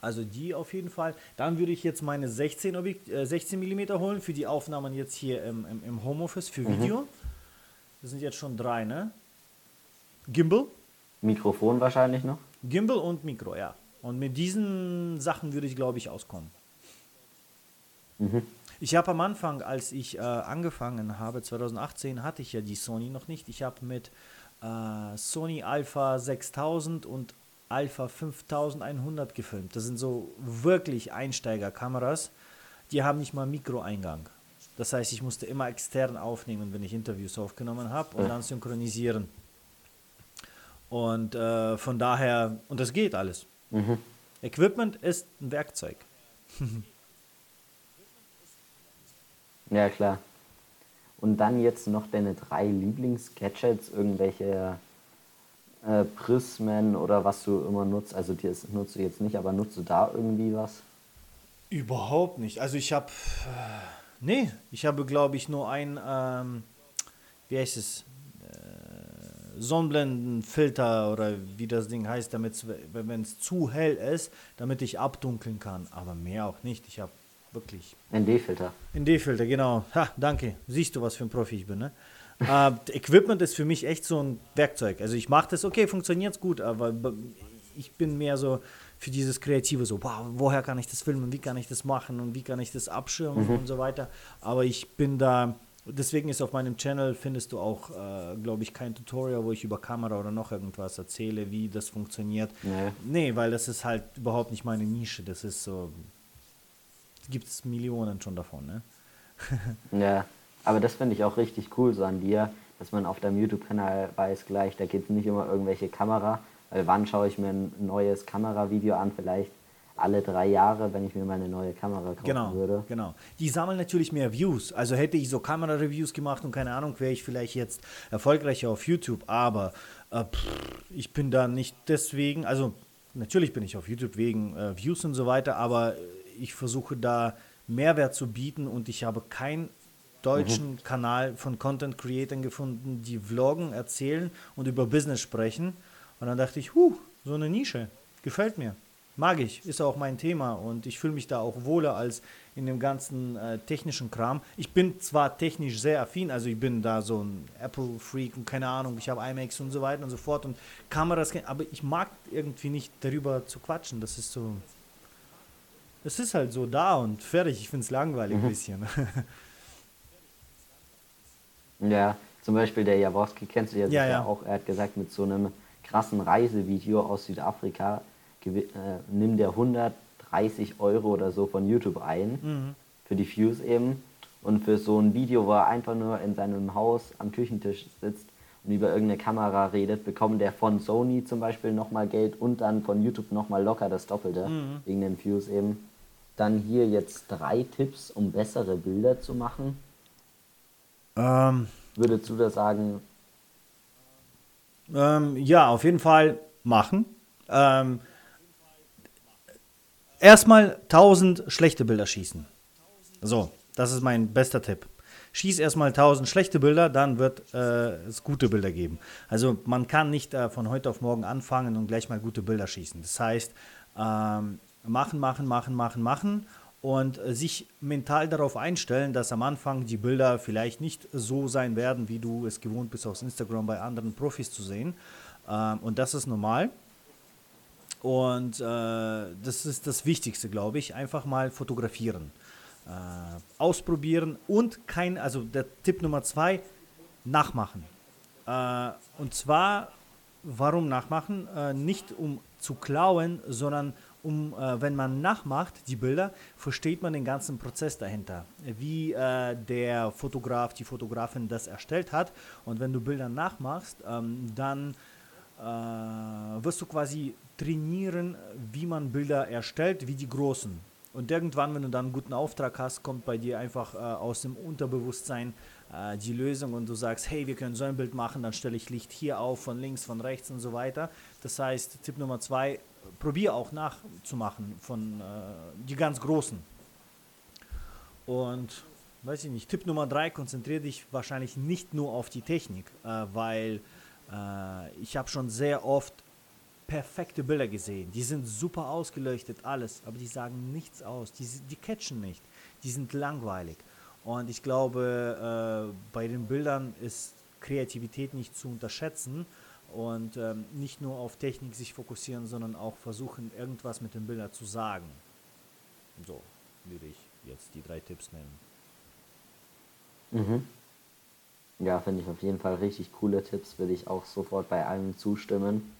Also die auf jeden Fall. Dann würde ich jetzt meine 16, Objekt, äh, 16 mm holen für die Aufnahmen jetzt hier im, im, im Homeoffice für mhm. Video. Das sind jetzt schon drei, ne? Gimbal. Mikrofon wahrscheinlich noch. Gimbal und Mikro, ja. Und mit diesen Sachen würde ich, glaube ich, auskommen. Mhm. Ich habe am Anfang, als ich äh, angefangen habe, 2018, hatte ich ja die Sony noch nicht. Ich habe mit äh, Sony Alpha 6000 und Alpha 5100 gefilmt. Das sind so wirklich Einsteigerkameras. Die haben nicht mal Mikroeingang. Das heißt, ich musste immer extern aufnehmen, wenn ich Interviews aufgenommen habe und dann synchronisieren. Und äh, von daher, und das geht alles. Mhm. Equipment ist ein Werkzeug. ja, klar. Und dann jetzt noch deine drei Lieblings-Gadgets, irgendwelche äh, Prismen oder was du immer nutzt. Also das nutzt du jetzt nicht, aber nutzt du da irgendwie was? Überhaupt nicht. Also ich habe, äh, nee, ich habe glaube ich nur ein, ähm, wie heißt es, äh, Sonnenblendenfilter oder wie das Ding heißt, damit wenn es zu hell ist, damit ich abdunkeln kann. Aber mehr auch nicht. Ich habe wirklich. ND-Filter. ND-Filter, genau. Ha, danke. Siehst du, was für ein Profi ich bin, ne? Äh, Equipment ist für mich echt so ein Werkzeug. Also ich mache das, okay, funktioniert gut, aber ich bin mehr so für dieses Kreative, so, wow, woher kann ich das filmen, wie kann ich das machen und wie kann ich das abschirmen mhm. und so weiter. Aber ich bin da, deswegen ist auf meinem Channel, findest du auch, äh, glaube ich, kein Tutorial, wo ich über Kamera oder noch irgendwas erzähle, wie das funktioniert. Nee. nee, weil das ist halt überhaupt nicht meine Nische. Das ist so, gibt es Millionen schon davon, ne? ja. Aber das finde ich auch richtig cool so an dir, dass man auf deinem YouTube-Kanal weiß gleich, da geht es nicht immer irgendwelche Kamera, weil wann schaue ich mir ein neues Kameravideo an, vielleicht alle drei Jahre, wenn ich mir meine neue Kamera kaufen genau, würde. Genau. Die sammeln natürlich mehr Views. Also hätte ich so Kamera-Reviews gemacht und keine Ahnung, wäre ich vielleicht jetzt erfolgreicher auf YouTube. Aber äh, pff, ich bin da nicht deswegen, also natürlich bin ich auf YouTube wegen äh, Views und so weiter, aber ich versuche da Mehrwert zu bieten und ich habe kein deutschen mhm. Kanal von Content Creatern gefunden, die vloggen, erzählen und über Business sprechen. Und dann dachte ich, huh, so eine Nische, gefällt mir. Mag ich, ist auch mein Thema und ich fühle mich da auch wohler als in dem ganzen äh, technischen Kram. Ich bin zwar technisch sehr affin, also ich bin da so ein Apple-Freak und keine Ahnung, ich habe iMacs und so weiter und so fort und Kameras, aber ich mag irgendwie nicht darüber zu quatschen. Das ist so, es ist halt so da und fertig. Ich finde es langweilig mhm. ein bisschen. Ja, zum Beispiel der Jaworski kennst du ja, ja, ja. auch. Er hat gesagt, mit so einem krassen Reisevideo aus Südafrika äh, nimm der 130 Euro oder so von YouTube ein. Mhm. Für die Views eben. Und für so ein Video, wo er einfach nur in seinem Haus am Küchentisch sitzt und über irgendeine Kamera redet, bekommt der von Sony zum Beispiel nochmal Geld und dann von YouTube nochmal locker das Doppelte, mhm. wegen den Views eben. Dann hier jetzt drei Tipps, um bessere Bilder zu machen. Ähm, Würdest du da sagen? Ähm, ja, auf jeden Fall machen. Ähm, erstmal 1000 schlechte Bilder schießen. So, das ist mein bester Tipp. Schieß erstmal 1000 schlechte Bilder, dann wird äh, es gute Bilder geben. Also man kann nicht äh, von heute auf morgen anfangen und gleich mal gute Bilder schießen. Das heißt, ähm, machen, machen, machen, machen, machen und äh, sich mental darauf einstellen, dass am Anfang die Bilder vielleicht nicht so sein werden, wie du es gewohnt bist, auf Instagram bei anderen Profis zu sehen. Ähm, und das ist normal. Und äh, das ist das Wichtigste, glaube ich. Einfach mal fotografieren. Äh, ausprobieren und kein, also der Tipp Nummer zwei, nachmachen. Und zwar, warum nachmachen? Nicht um zu klauen, sondern um, äh, wenn man nachmacht, die Bilder, versteht man den ganzen Prozess dahinter, wie äh, der Fotograf, die Fotografin das erstellt hat. Und wenn du Bilder nachmachst, ähm, dann äh, wirst du quasi trainieren, wie man Bilder erstellt, wie die großen. Und irgendwann, wenn du dann einen guten Auftrag hast, kommt bei dir einfach äh, aus dem Unterbewusstsein äh, die Lösung und du sagst, hey, wir können so ein Bild machen, dann stelle ich Licht hier auf, von links, von rechts und so weiter. Das heißt, Tipp Nummer zwei, probier auch nachzumachen von äh, die ganz großen. Und weiß ich nicht, Tipp Nummer drei, konzentriere dich wahrscheinlich nicht nur auf die Technik, äh, weil äh, ich habe schon sehr oft perfekte Bilder gesehen. Die sind super ausgeleuchtet, alles, aber die sagen nichts aus. Die, die catchen nicht. Die sind langweilig. Und ich glaube, äh, bei den Bildern ist Kreativität nicht zu unterschätzen und ähm, nicht nur auf Technik sich fokussieren, sondern auch versuchen, irgendwas mit den Bildern zu sagen. So würde ich jetzt die drei Tipps nennen. Mhm. Ja, finde ich auf jeden Fall richtig coole Tipps, würde ich auch sofort bei allen zustimmen.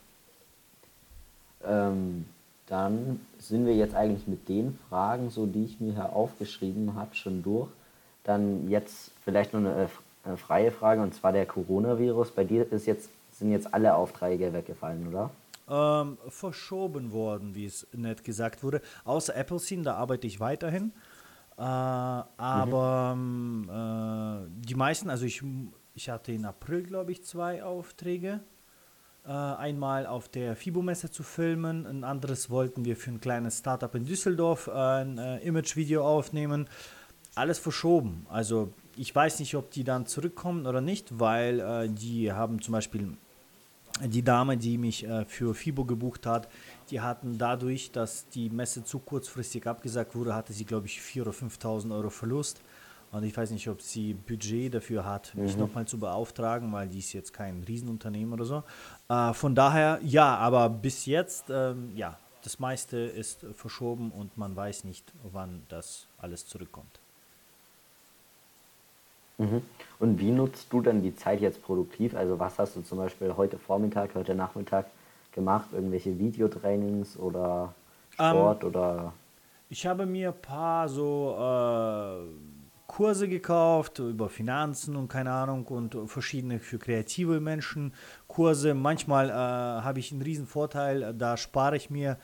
Ähm, dann sind wir jetzt eigentlich mit den Fragen, so die ich mir hier aufgeschrieben habe, schon durch. Dann jetzt vielleicht noch eine, eine freie Frage und zwar der Coronavirus. Bei dir ist jetzt sind jetzt alle Aufträge weggefallen, oder? Ähm, verschoben worden, wie es nett gesagt wurde. Außer Apple Scene, da arbeite ich weiterhin. Äh, aber mhm. äh, die meisten, also ich, ich hatte in April, glaube ich, zwei Aufträge. Äh, einmal auf der FIBO-Messe zu filmen, ein anderes wollten wir für ein kleines Startup in Düsseldorf ein äh, Image-Video aufnehmen. Alles verschoben. Also ich weiß nicht, ob die dann zurückkommen oder nicht, weil äh, die haben zum Beispiel die Dame, die mich äh, für FIBO gebucht hat, die hatten dadurch, dass die Messe zu kurzfristig abgesagt wurde, hatte sie, glaube ich, 4.000 oder 5.000 Euro Verlust. Und ich weiß nicht, ob sie Budget dafür hat, mich mhm. nochmal zu beauftragen, weil die ist jetzt kein Riesenunternehmen oder so. Äh, von daher, ja, aber bis jetzt, ähm, ja, das meiste ist verschoben und man weiß nicht, wann das alles zurückkommt. Mhm. Und wie nutzt du dann die Zeit jetzt produktiv? Also was hast du zum Beispiel heute Vormittag, heute Nachmittag gemacht? Irgendwelche Videotrainings oder Sport ähm, oder? Ich habe mir ein paar so äh, Kurse gekauft über Finanzen und keine Ahnung und verschiedene für kreative Menschen Kurse. Manchmal äh, habe ich einen riesen Vorteil, da spare ich mir äh,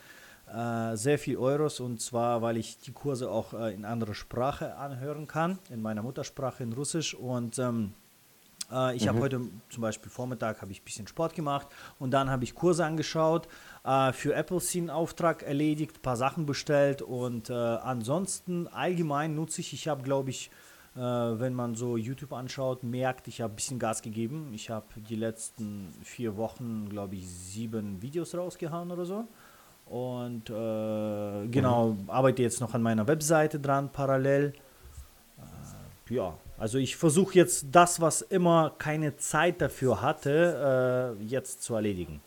sehr viel Euros und zwar, weil ich die Kurse auch äh, in anderer Sprache anhören kann, in meiner Muttersprache in Russisch und ähm, äh, ich mhm. habe heute zum Beispiel Vormittag habe ich ein bisschen Sport gemacht und dann habe ich Kurse angeschaut, äh, für Apple Scene Auftrag erledigt, ein paar Sachen bestellt und äh, ansonsten allgemein nutze ich, ich habe glaube ich äh, wenn man so YouTube anschaut, merkt, ich habe ein bisschen Gas gegeben. Ich habe die letzten vier Wochen, glaube ich, sieben Videos rausgehauen oder so. Und äh, genau, mhm. arbeite jetzt noch an meiner Webseite dran parallel. Äh, ja, also ich versuche jetzt das, was immer keine Zeit dafür hatte, äh, jetzt zu erledigen.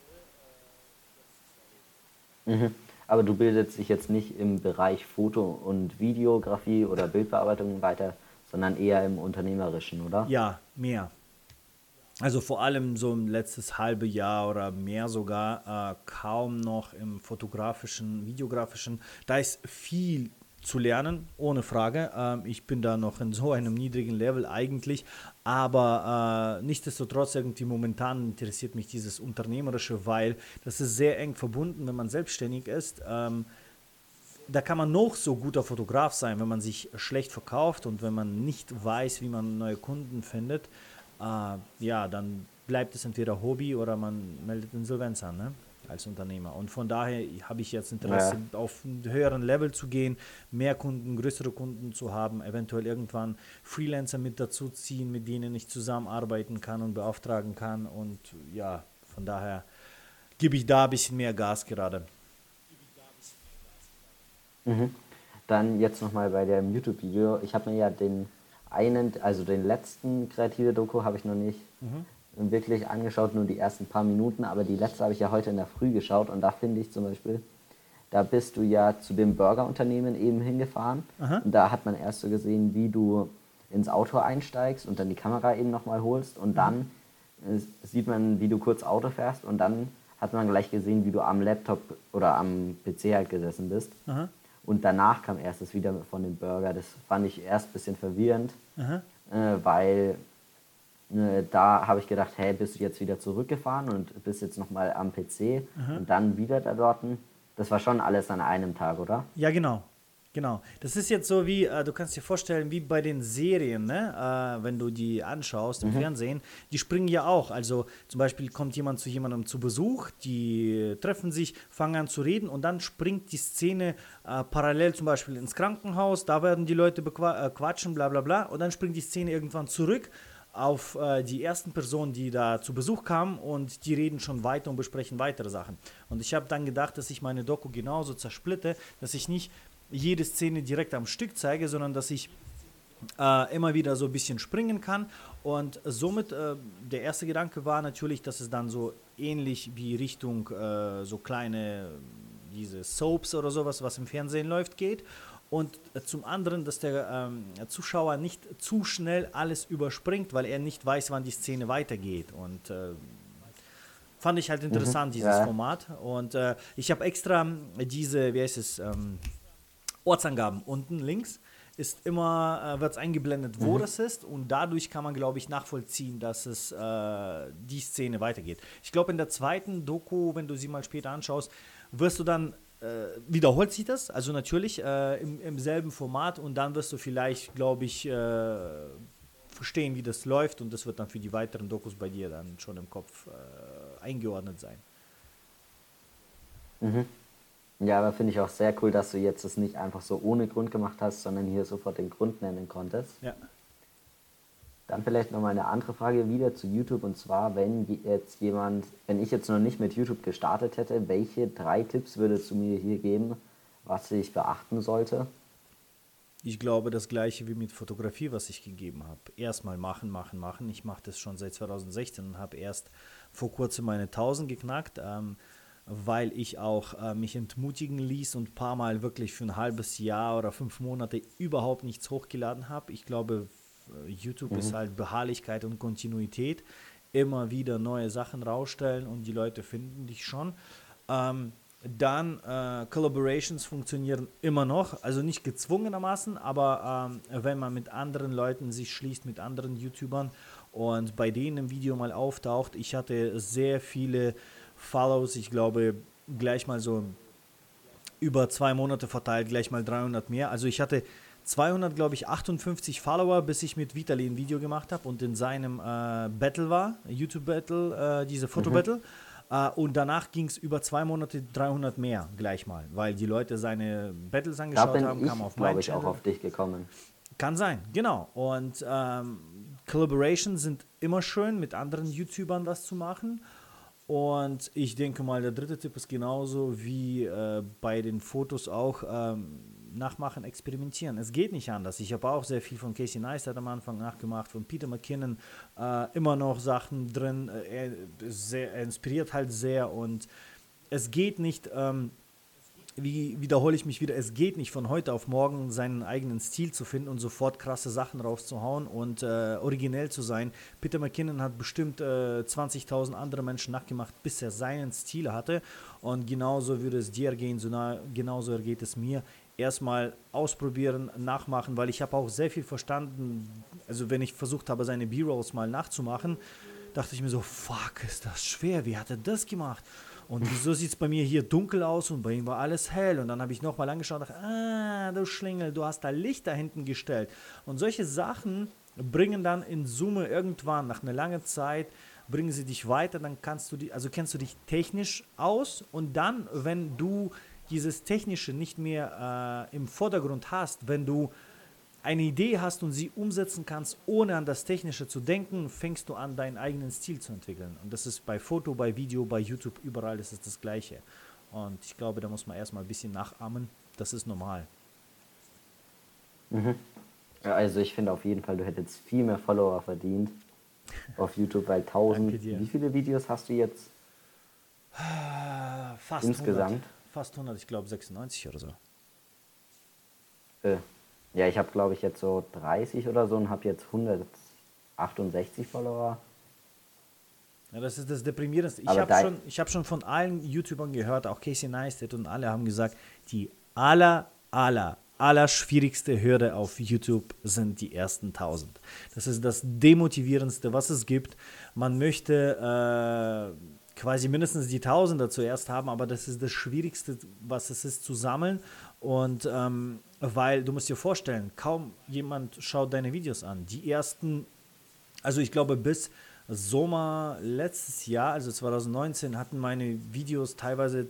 Mhm. Aber du bildest dich jetzt nicht im Bereich Foto- und Videografie oder Bildbearbeitung weiter, sondern eher im Unternehmerischen, oder? Ja, mehr. Also vor allem so im letztes halbe Jahr oder mehr sogar äh, kaum noch im fotografischen, videografischen. Da ist viel zu lernen, ohne Frage. Ähm, ich bin da noch in so einem niedrigen Level eigentlich, aber äh, nichtsdestotrotz irgendwie momentan interessiert mich dieses Unternehmerische, weil das ist sehr eng verbunden, wenn man selbstständig ist. Ähm, da kann man noch so guter Fotograf sein, wenn man sich schlecht verkauft und wenn man nicht weiß, wie man neue Kunden findet. Äh, ja, dann bleibt es entweder Hobby oder man meldet Insolvenz an. Ne? als Unternehmer. Und von daher habe ich jetzt Interesse, ja. auf einen höheren Level zu gehen, mehr Kunden, größere Kunden zu haben, eventuell irgendwann Freelancer mit dazu ziehen, mit denen ich zusammenarbeiten kann und beauftragen kann. Und ja, von daher gebe ich da ein bisschen mehr Gas gerade. Mhm. Dann jetzt nochmal bei dem YouTube-Video. Ich habe mir ja den einen, also den letzten kreative Doku habe ich noch nicht mhm wirklich angeschaut, nur die ersten paar Minuten, aber die letzte habe ich ja heute in der Früh geschaut und da finde ich zum Beispiel, da bist du ja zu dem Burgerunternehmen eben hingefahren Aha. und da hat man erst so gesehen, wie du ins Auto einsteigst und dann die Kamera eben nochmal holst und mhm. dann sieht man, wie du kurz Auto fährst und dann hat man gleich gesehen, wie du am Laptop oder am PC halt gesessen bist. Aha. Und danach kam erst das wieder von dem Burger. Das fand ich erst ein bisschen verwirrend, äh, weil äh, da habe ich gedacht, hey, bist du jetzt wieder zurückgefahren und bist jetzt nochmal am PC mhm. und dann wieder da dort. Das war schon alles an einem Tag, oder? Ja, genau. Genau. Das ist jetzt so wie, äh, du kannst dir vorstellen, wie bei den Serien, ne? Äh, wenn du die anschaust im mhm. Fernsehen, die springen ja auch. Also zum Beispiel kommt jemand zu jemandem zu Besuch, die treffen sich, fangen an zu reden und dann springt die Szene äh, parallel zum Beispiel ins Krankenhaus, da werden die Leute äh, quatschen, bla bla bla, und dann springt die Szene irgendwann zurück auf äh, die ersten Personen, die da zu Besuch kamen und die reden schon weiter und besprechen weitere Sachen. Und ich habe dann gedacht, dass ich meine Doku genauso zersplitte, dass ich nicht jede Szene direkt am Stück zeige, sondern dass ich äh, immer wieder so ein bisschen springen kann. Und somit, äh, der erste Gedanke war natürlich, dass es dann so ähnlich wie Richtung äh, so kleine, diese Soaps oder sowas, was im Fernsehen läuft, geht und zum anderen, dass der ähm, Zuschauer nicht zu schnell alles überspringt, weil er nicht weiß, wann die Szene weitergeht. Und äh, fand ich halt mhm. interessant, mhm, dieses ja. Format. Und äh, ich habe extra diese, wie heißt es, ähm, Ortsangaben unten links ist immer, äh, wird es eingeblendet, wo mhm. das ist und dadurch kann man, glaube ich, nachvollziehen, dass es äh, die Szene weitergeht. Ich glaube, in der zweiten Doku, wenn du sie mal später anschaust, wirst du dann äh, wiederholt sich das, also natürlich äh, im, im, selben Format und dann wirst du vielleicht, glaube ich, äh, verstehen, wie das läuft und das wird dann für die weiteren Dokus bei dir dann schon im Kopf äh, eingeordnet sein. Mhm. Ja, aber finde ich auch sehr cool, dass du jetzt das nicht einfach so ohne Grund gemacht hast, sondern hier sofort den Grund nennen konntest. Ja. Dann vielleicht nochmal eine andere Frage wieder zu YouTube und zwar, wenn jetzt jemand, wenn ich jetzt noch nicht mit YouTube gestartet hätte, welche drei Tipps würdest du mir hier geben, was ich beachten sollte? Ich glaube das gleiche wie mit Fotografie, was ich gegeben habe. Erstmal machen, machen, machen. Ich mache das schon seit 2016 und habe erst vor kurzem meine 1000 geknackt, ähm, weil ich auch äh, mich entmutigen ließ und ein paar Mal wirklich für ein halbes Jahr oder fünf Monate überhaupt nichts hochgeladen habe. Ich glaube, äh, YouTube mhm. ist halt Beharrlichkeit und Kontinuität. Immer wieder neue Sachen rausstellen und die Leute finden dich schon. Ähm, dann äh, Collaborations funktionieren immer noch, also nicht gezwungenermaßen, aber ähm, wenn man mit anderen Leuten sich schließt, mit anderen YouTubern und bei denen im Video mal auftaucht, ich hatte sehr viele Follows, ich glaube gleich mal so über zwei Monate verteilt, gleich mal 300 mehr. Also ich hatte 200, glaube ich, 58 Follower, bis ich mit Vitali ein Video gemacht habe und in seinem äh, Battle war, YouTube-Battle, äh, diese Foto-Battle. Mhm. Uh, und danach ging es über zwei Monate 300 mehr gleich mal, weil die Leute seine Battles angeschaut da haben, kam auf mein ich, auch auf dich gekommen. Kann sein, genau. Und ähm, Collaborations sind immer schön, mit anderen YouTubern was zu machen. Und ich denke mal, der dritte Tipp ist genauso wie äh, bei den Fotos auch. Ähm, nachmachen, experimentieren. Es geht nicht anders. Ich habe auch sehr viel von Casey Neistat am Anfang nachgemacht, von Peter McKinnon, äh, immer noch Sachen drin. Äh, er, sehr, er, inspiriert halt sehr und es geht nicht, ähm, wie wiederhole ich mich wieder, es geht nicht von heute auf morgen seinen eigenen Stil zu finden und sofort krasse Sachen rauszuhauen und äh, originell zu sein. Peter McKinnon hat bestimmt äh, 20.000 andere Menschen nachgemacht, bis er seinen Stil hatte. Und genauso würde es dir gehen, so nah, genauso geht es mir. Erstmal ausprobieren, nachmachen, weil ich habe auch sehr viel verstanden, also wenn ich versucht habe, seine B-Rolls mal nachzumachen, dachte ich mir so, fuck, ist das schwer, wie hat er das gemacht? Und wieso sieht es bei mir hier dunkel aus und bei ihm war alles hell? Und dann habe ich nochmal angeschaut und dachte, ah, du Schlingel, du hast da Licht da hinten gestellt. Und solche Sachen bringen dann in Summe irgendwann, nach einer langen Zeit, bringen sie dich weiter, dann kannst du die, also kennst du dich technisch aus und dann, wenn du dieses Technische nicht mehr äh, im Vordergrund hast, wenn du eine Idee hast und sie umsetzen kannst, ohne an das Technische zu denken, fängst du an, deinen eigenen Stil zu entwickeln. Und das ist bei Foto, bei Video, bei YouTube, überall ist es das Gleiche. Und ich glaube, da muss man erstmal ein bisschen nachahmen. Das ist normal. Mhm. Also ich finde auf jeden Fall, du hättest viel mehr Follower verdient auf YouTube bei 1000. Wie viele Videos hast du jetzt Fast insgesamt? 100, fast 100, ich glaube 96 oder so. Äh, ja, ich habe glaube ich jetzt so 30 oder so und habe jetzt 168 Follower. Ja, das ist das Deprimierendste. Ich habe schon, hab schon von allen YouTubern gehört, auch Casey Neistat und alle haben gesagt, die aller, aller, aller schwierigste Hürde auf YouTube sind die ersten 1000. Das ist das Demotivierendste, was es gibt. Man möchte äh, quasi mindestens die Tausender zuerst haben, aber das ist das Schwierigste, was es ist zu sammeln. Und ähm, weil du musst dir vorstellen, kaum jemand schaut deine Videos an. Die ersten, also ich glaube bis Sommer letztes Jahr, also 2019, hatten meine Videos teilweise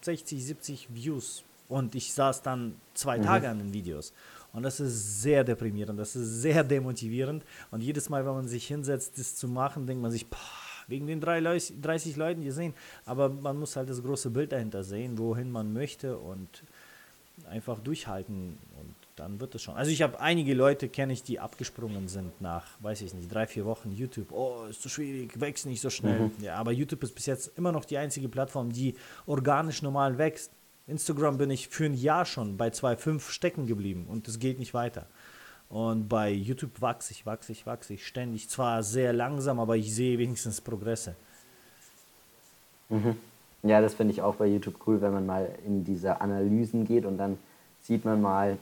60, 70 Views. Und ich saß dann zwei mhm. Tage an den Videos. Und das ist sehr deprimierend, das ist sehr demotivierend. Und jedes Mal, wenn man sich hinsetzt, das zu machen, denkt man sich, boah, wegen den drei 30 Leuten, die sehen. Aber man muss halt das große Bild dahinter sehen, wohin man möchte. Und einfach durchhalten und dann wird es schon. Also ich habe einige Leute, kenne ich, die abgesprungen sind nach, weiß ich nicht, drei, vier Wochen YouTube. Oh, ist zu schwierig, wächst nicht so schnell. Mhm. Ja, aber YouTube ist bis jetzt immer noch die einzige Plattform, die organisch normal wächst. Instagram bin ich für ein Jahr schon bei 2,5 stecken geblieben und es geht nicht weiter. Und bei YouTube wachse ich, wachse ich, wachse ich ständig. Zwar sehr langsam, aber ich sehe wenigstens Progresse. Mhm. Ja, das finde ich auch bei YouTube cool, wenn man mal in diese Analysen geht und dann sieht man mal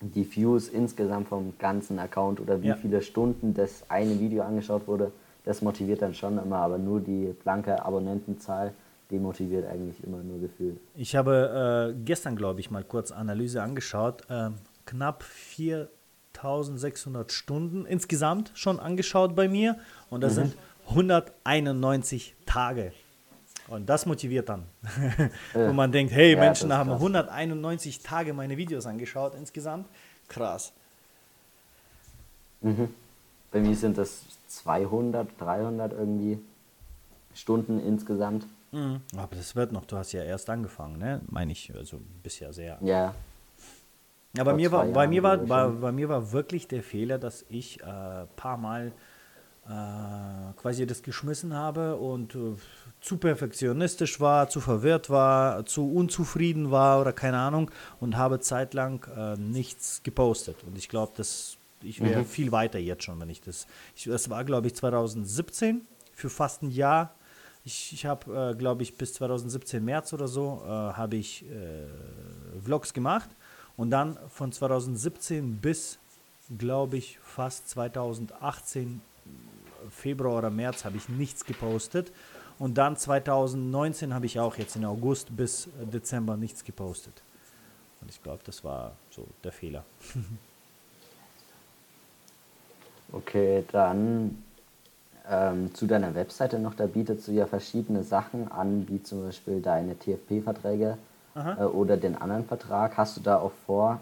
die Views insgesamt vom ganzen Account oder wie ja. viele Stunden das eine Video angeschaut wurde. Das motiviert dann schon immer, aber nur die blanke Abonnentenzahl demotiviert eigentlich immer nur gefühlt. Ich habe äh, gestern, glaube ich, mal kurz Analyse angeschaut. Äh, knapp 4600 Stunden insgesamt schon angeschaut bei mir und das mhm. sind 191 Tage. Und das motiviert dann. Ja. Wo man denkt, hey, ja, Menschen haben 191 Tage meine Videos angeschaut insgesamt. Krass. Mhm. Bei mir sind das 200, 300 irgendwie Stunden insgesamt. Mhm. Aber das wird noch, du hast ja erst angefangen, ne? Meine ich, also bisher sehr. Ja. Ja, bei mir, war, bei, mir war, bei, bei, mir war wirklich der Fehler, dass ich ein äh, paar Mal äh, quasi das geschmissen habe und äh, zu perfektionistisch war, zu verwirrt war, zu unzufrieden war oder keine Ahnung und habe zeitlang äh, nichts gepostet. Und ich glaube, dass ich wäre mhm. viel weiter jetzt schon, wenn ich das. Ich, das war, glaube ich, 2017 für fast ein Jahr. Ich, ich habe, äh, glaube ich, bis 2017 März oder so äh, habe ich Vlogs gemacht und dann von 2017 bis, glaube ich, fast 2018 Februar oder März habe ich nichts gepostet und dann 2019 habe ich auch jetzt in August bis Dezember nichts gepostet. Und ich glaube, das war so der Fehler. okay, dann ähm, zu deiner Webseite noch, da bietet du ja verschiedene Sachen an, wie zum Beispiel deine TFP-Verträge äh, oder den anderen Vertrag. Hast du da auch vor,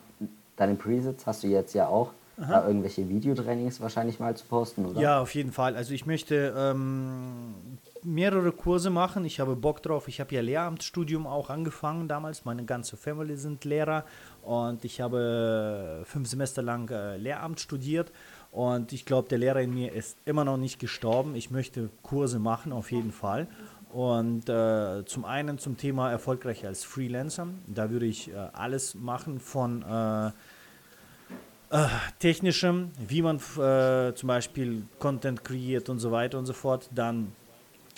deine Presets hast du jetzt ja auch, da irgendwelche Videotrainings wahrscheinlich mal zu posten, oder? Ja, auf jeden Fall. Also ich möchte ähm, mehrere Kurse machen. Ich habe Bock drauf. Ich habe ja Lehramtsstudium auch angefangen damals. Meine ganze Family sind Lehrer und ich habe fünf Semester lang äh, Lehramt studiert. Und ich glaube, der Lehrer in mir ist immer noch nicht gestorben. Ich möchte Kurse machen, auf jeden Fall. Und äh, zum einen zum Thema erfolgreich als Freelancer. Da würde ich äh, alles machen von äh, technischem, wie man äh, zum Beispiel Content kreiert und so weiter und so fort. Dann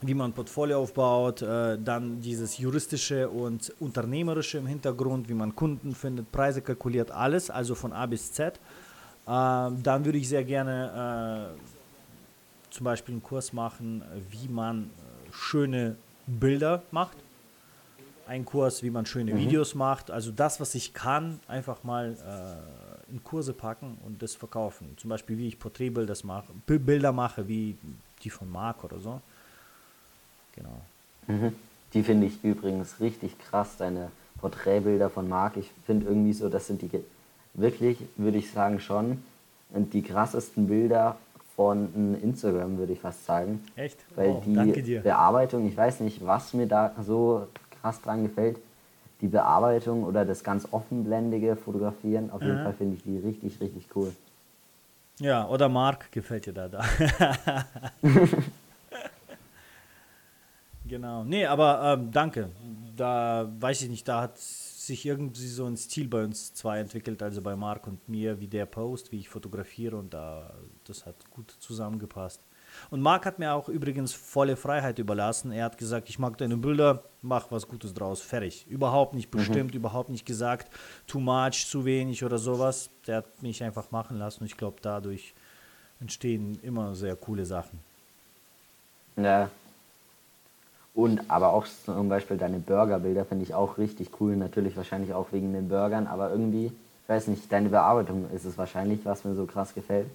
wie man Portfolio aufbaut, äh, dann dieses juristische und unternehmerische im Hintergrund, wie man Kunden findet, Preise kalkuliert, alles, also von A bis Z. Äh, dann würde ich sehr gerne äh, zum Beispiel einen Kurs machen, wie man äh, schöne Bilder macht. Ein Kurs, wie man schöne mhm. Videos macht. Also das, was ich kann, einfach mal in Kurse packen und das verkaufen. Zum Beispiel, wie ich Porträtbilder mache, Bilder mache, wie die von Marc oder so. Genau. Mhm. Die finde ich übrigens richtig krass, deine Porträtbilder von Marc. Ich finde irgendwie so, das sind die wirklich, würde ich sagen, schon die krassesten Bilder von Instagram, würde ich fast sagen. Echt? Weil oh, die Bearbeitung, ich weiß nicht, was mir da so krass dran gefällt, die Bearbeitung oder das ganz offenblendige Fotografieren, auf jeden Aha. Fall finde ich die richtig, richtig cool. Ja, oder Marc gefällt dir da. da. Genau. Nee, aber ähm, danke. Da weiß ich nicht, da hat sich irgendwie so ein Stil bei uns zwei entwickelt, also bei Marc und mir, wie der Post, wie ich fotografiere und da das hat gut zusammengepasst. Und Marc hat mir auch übrigens volle Freiheit überlassen. Er hat gesagt, ich mag deine Bilder, mach was Gutes draus, fertig. Überhaupt nicht mhm. bestimmt, mhm. überhaupt nicht gesagt, too much, zu wenig oder sowas. Der hat mich einfach machen lassen und ich glaube, dadurch entstehen immer sehr coole Sachen. Ja, und aber auch zum Beispiel deine Burgerbilder finde ich auch richtig cool. Natürlich wahrscheinlich auch wegen den Burgern, aber irgendwie, ich weiß nicht, deine Bearbeitung ist es wahrscheinlich, was mir so krass gefällt.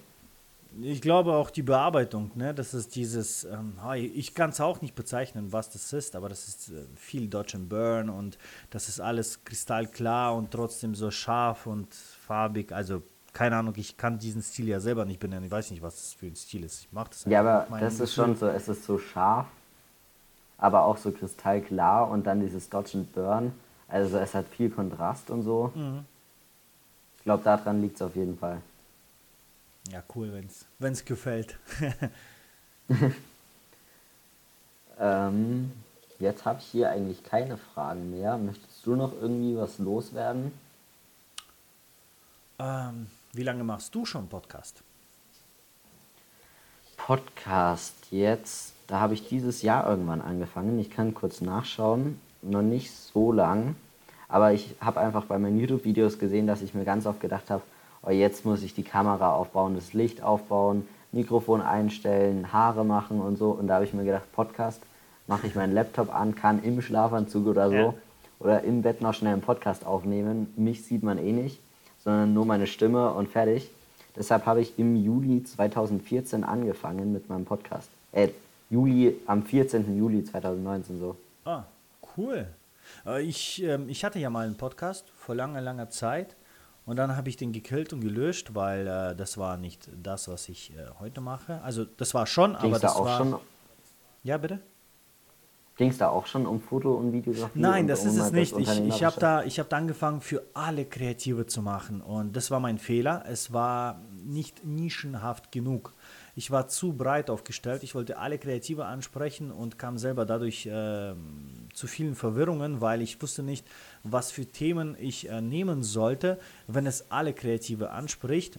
Ich glaube auch die Bearbeitung, ne? das ist dieses, ähm, ich kann es auch nicht bezeichnen, was das ist, aber das ist äh, viel Dodge and Burn und das ist alles kristallklar und trotzdem so scharf und farbig. Also keine Ahnung, ich kann diesen Stil ja selber nicht benennen. Ich weiß nicht, was das für ein Stil ist. Ich mache das Ja, aber das ist schon so, es ist so scharf aber auch so kristallklar und dann dieses Dodge and Burn. Also es hat viel Kontrast und so. Mhm. Ich glaube, daran liegt es auf jeden Fall. Ja, cool, wenn es gefällt. ähm, jetzt habe ich hier eigentlich keine Fragen mehr. Möchtest du noch irgendwie was loswerden? Ähm, wie lange machst du schon Podcast? Podcast jetzt da habe ich dieses Jahr irgendwann angefangen. Ich kann kurz nachschauen. Noch nicht so lang. Aber ich habe einfach bei meinen YouTube-Videos gesehen, dass ich mir ganz oft gedacht habe, oh, jetzt muss ich die Kamera aufbauen, das Licht aufbauen, Mikrofon einstellen, Haare machen und so. Und da habe ich mir gedacht, Podcast, mache ich meinen Laptop an, kann im Schlafanzug oder so ja. oder im Bett noch schnell einen Podcast aufnehmen. Mich sieht man eh nicht, sondern nur meine Stimme und fertig. Deshalb habe ich im Juli 2014 angefangen mit meinem Podcast. Äh, Juli, am 14. Juli 2019 so. Ah, cool. Äh, ich, ähm, ich hatte ja mal einen Podcast vor langer, langer Zeit und dann habe ich den gekillt und gelöscht, weil äh, das war nicht das, was ich äh, heute mache. Also das war schon, Ging's aber das da auch war... Schon, ja, bitte? Ging es da auch schon um Foto und Videografie? Nein, und das ist es nicht. Ich, ich habe da, hab da angefangen, für alle Kreative zu machen und das war mein Fehler. Es war nicht nischenhaft genug ich war zu breit aufgestellt. Ich wollte alle Kreative ansprechen und kam selber dadurch äh, zu vielen Verwirrungen, weil ich wusste nicht, was für Themen ich äh, nehmen sollte, wenn es alle Kreative anspricht.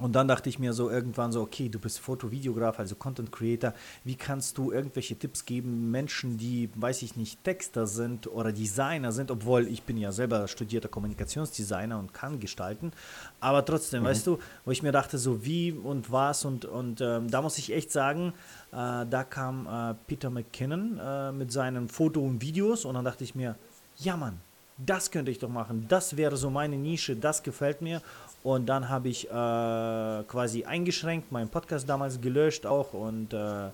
Und dann dachte ich mir so irgendwann so, okay, du bist Foto-Videograf, also Content Creator. Wie kannst du irgendwelche Tipps geben, Menschen, die, weiß ich nicht, Texter sind oder Designer sind, obwohl ich bin ja selber studierter Kommunikationsdesigner und kann gestalten. Aber trotzdem, mhm. weißt du, wo ich mir dachte, so wie und was und, und ähm, da muss ich echt sagen, äh, da kam äh, Peter McKinnon äh, mit seinen Foto und Videos und dann dachte ich mir, ja Mann, das könnte ich doch machen, das wäre so meine Nische, das gefällt mir und dann habe ich äh, quasi eingeschränkt, meinen Podcast damals gelöscht auch. Und, äh, äh,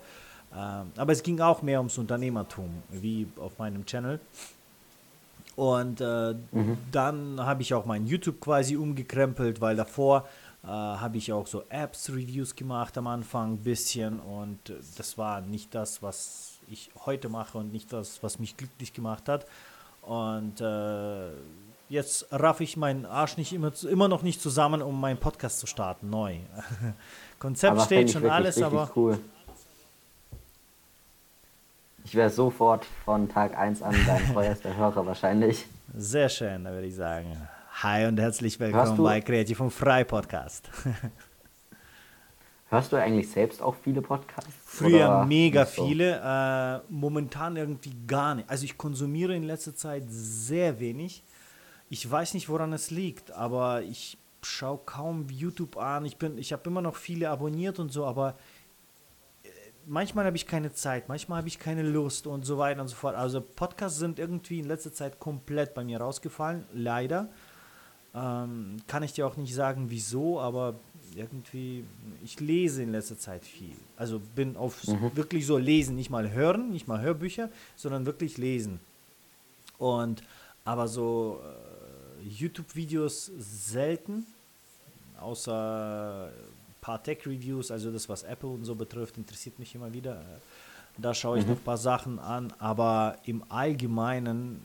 aber es ging auch mehr ums Unternehmertum, wie auf meinem Channel. Und äh, mhm. dann habe ich auch mein YouTube quasi umgekrempelt, weil davor äh, habe ich auch so Apps-Reviews gemacht am Anfang ein bisschen. Und das war nicht das, was ich heute mache und nicht das, was mich glücklich gemacht hat. Und äh, jetzt raff ich meinen Arsch nicht immer, immer noch nicht zusammen, um meinen Podcast zu starten, neu. Konzept aber steht schon alles, aber. Cool. Ich wäre sofort von Tag 1 an dein treuester Hörer wahrscheinlich. Sehr schön, da würde ich sagen. Hi und herzlich willkommen bei Kreativ und Frei Podcast. Hörst du eigentlich selbst auch viele Podcasts? Früher mega so? viele, äh, momentan irgendwie gar nicht. Also ich konsumiere in letzter Zeit sehr wenig. Ich weiß nicht, woran es liegt, aber ich schaue kaum YouTube an. Ich ich habe immer noch viele abonniert und so, aber äh, manchmal habe ich keine Zeit, manchmal habe ich keine Lust und so weiter und so fort. Also Podcasts sind irgendwie in letzter Zeit komplett bei mir rausgefallen, leider. Ähm, kann ich dir auch nicht sagen, wieso, aber irgendwie, ich lese in letzter Zeit viel. Also bin auf mhm. wirklich so lesen, nicht mal hören, nicht mal Hörbücher, sondern wirklich lesen. Und aber so äh, YouTube-Videos selten, außer ein paar Tech-Reviews, also das, was Apple und so betrifft, interessiert mich immer wieder. Da schaue ich mhm. noch ein paar Sachen an, aber im Allgemeinen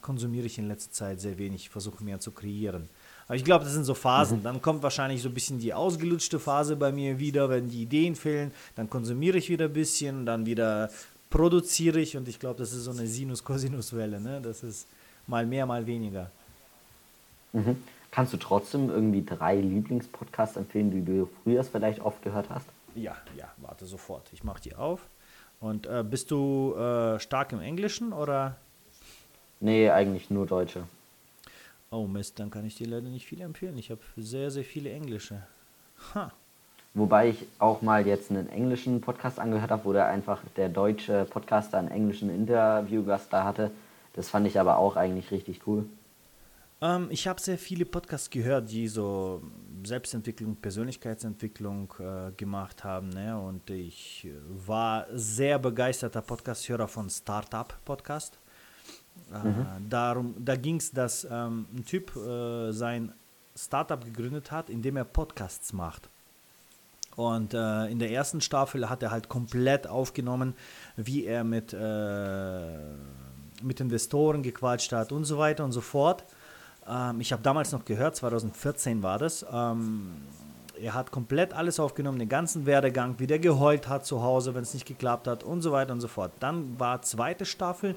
konsumiere ich in letzter Zeit sehr wenig, versuche mehr zu kreieren. Aber ich glaube, das sind so Phasen. Mhm. Dann kommt wahrscheinlich so ein bisschen die ausgelutschte Phase bei mir wieder, wenn die Ideen fehlen. Dann konsumiere ich wieder ein bisschen, dann wieder produziere ich und ich glaube, das ist so eine Sinus-Cosinus-Welle. Ne? Das ist mal mehr, mal weniger. Mhm. Kannst du trotzdem irgendwie drei Lieblingspodcasts empfehlen, die du früher vielleicht oft gehört hast? Ja, ja, warte sofort. Ich mache die auf. Und äh, bist du äh, stark im Englischen oder? Nee, eigentlich nur Deutsche. Oh Mist, dann kann ich dir leider nicht viel empfehlen. Ich habe sehr, sehr viele englische. Ha. Wobei ich auch mal jetzt einen englischen Podcast angehört habe, wo der einfach der deutsche Podcaster einen englischen Interviewgast da hatte. Das fand ich aber auch eigentlich richtig cool. Ähm, ich habe sehr viele Podcasts gehört, die so Selbstentwicklung, Persönlichkeitsentwicklung äh, gemacht haben. Ne? Und ich war sehr begeisterter Podcast-Hörer von Startup Podcast. Äh, mhm. darum, da ging es, dass ähm, ein Typ äh, sein Startup gegründet hat, in dem er Podcasts macht. Und äh, in der ersten Staffel hat er halt komplett aufgenommen, wie er mit, äh, mit Investoren gequatscht hat und so weiter und so fort. Ähm, ich habe damals noch gehört, 2014 war das. Ähm, er hat komplett alles aufgenommen, den ganzen Werdegang, wie der geheult hat zu Hause, wenn es nicht geklappt hat und so weiter und so fort. Dann war zweite Staffel,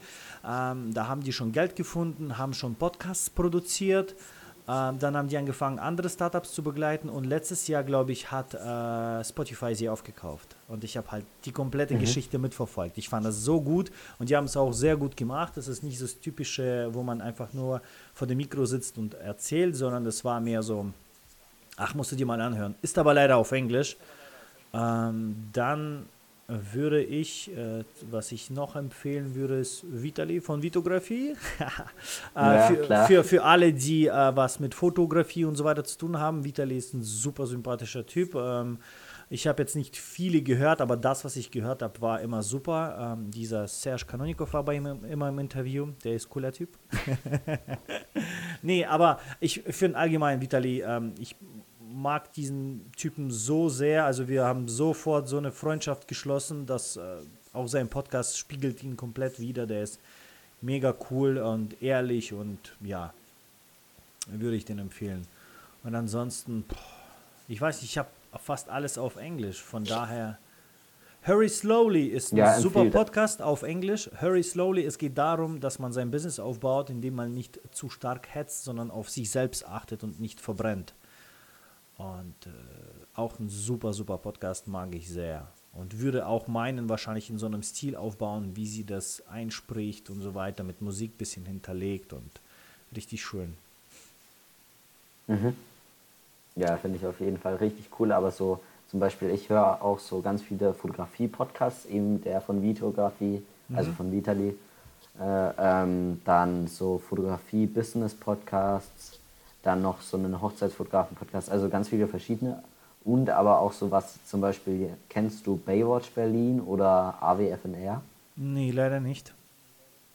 ähm, da haben die schon Geld gefunden, haben schon Podcasts produziert. Ähm, dann haben die angefangen, andere Startups zu begleiten und letztes Jahr, glaube ich, hat äh, Spotify sie aufgekauft. Und ich habe halt die komplette mhm. Geschichte mitverfolgt. Ich fand das so gut und die haben es auch sehr gut gemacht. Das ist nicht das typische, wo man einfach nur vor dem Mikro sitzt und erzählt, sondern das war mehr so Ach, musst du dir mal anhören. Ist aber leider auf Englisch. Ähm, dann würde ich, äh, was ich noch empfehlen würde, ist Vitali von Vitografie. äh, ja, für, für, für, alle, die äh, was mit Fotografie und so weiter zu tun haben. Vitali ist ein super sympathischer Typ. Ähm, ich habe jetzt nicht viele gehört, aber das, was ich gehört habe, war immer super. Ähm, dieser Serge Kanonikov war bei ihm immer im Interview. Der ist cooler Typ. nee, aber ich finde allgemein Vitali, ähm, ich mag diesen Typen so sehr. Also wir haben sofort so eine Freundschaft geschlossen, dass äh, auch sein Podcast spiegelt ihn komplett wieder. Der ist mega cool und ehrlich und ja, würde ich den empfehlen. Und ansonsten, ich weiß ich habe fast alles auf Englisch, von daher. Hurry Slowly ist ein ja, super Podcast auf Englisch. Hurry Slowly, es geht darum, dass man sein Business aufbaut, indem man nicht zu stark hetzt, sondern auf sich selbst achtet und nicht verbrennt. Und äh, auch ein super, super Podcast mag ich sehr. Und würde auch meinen wahrscheinlich in so einem Stil aufbauen, wie sie das einspricht und so weiter, mit Musik ein bisschen hinterlegt und richtig schön. Mhm. Ja, finde ich auf jeden Fall richtig cool, aber so zum Beispiel, ich höre auch so ganz viele Fotografie-Podcasts, eben der von Vitografie, mhm. also von Vitali, äh, ähm, dann so Fotografie-Business-Podcasts, dann noch so einen Hochzeitsfotografen-Podcast, also ganz viele verschiedene. Und aber auch so was, zum Beispiel, kennst du Baywatch Berlin oder AWFNR? Nee, leider nicht.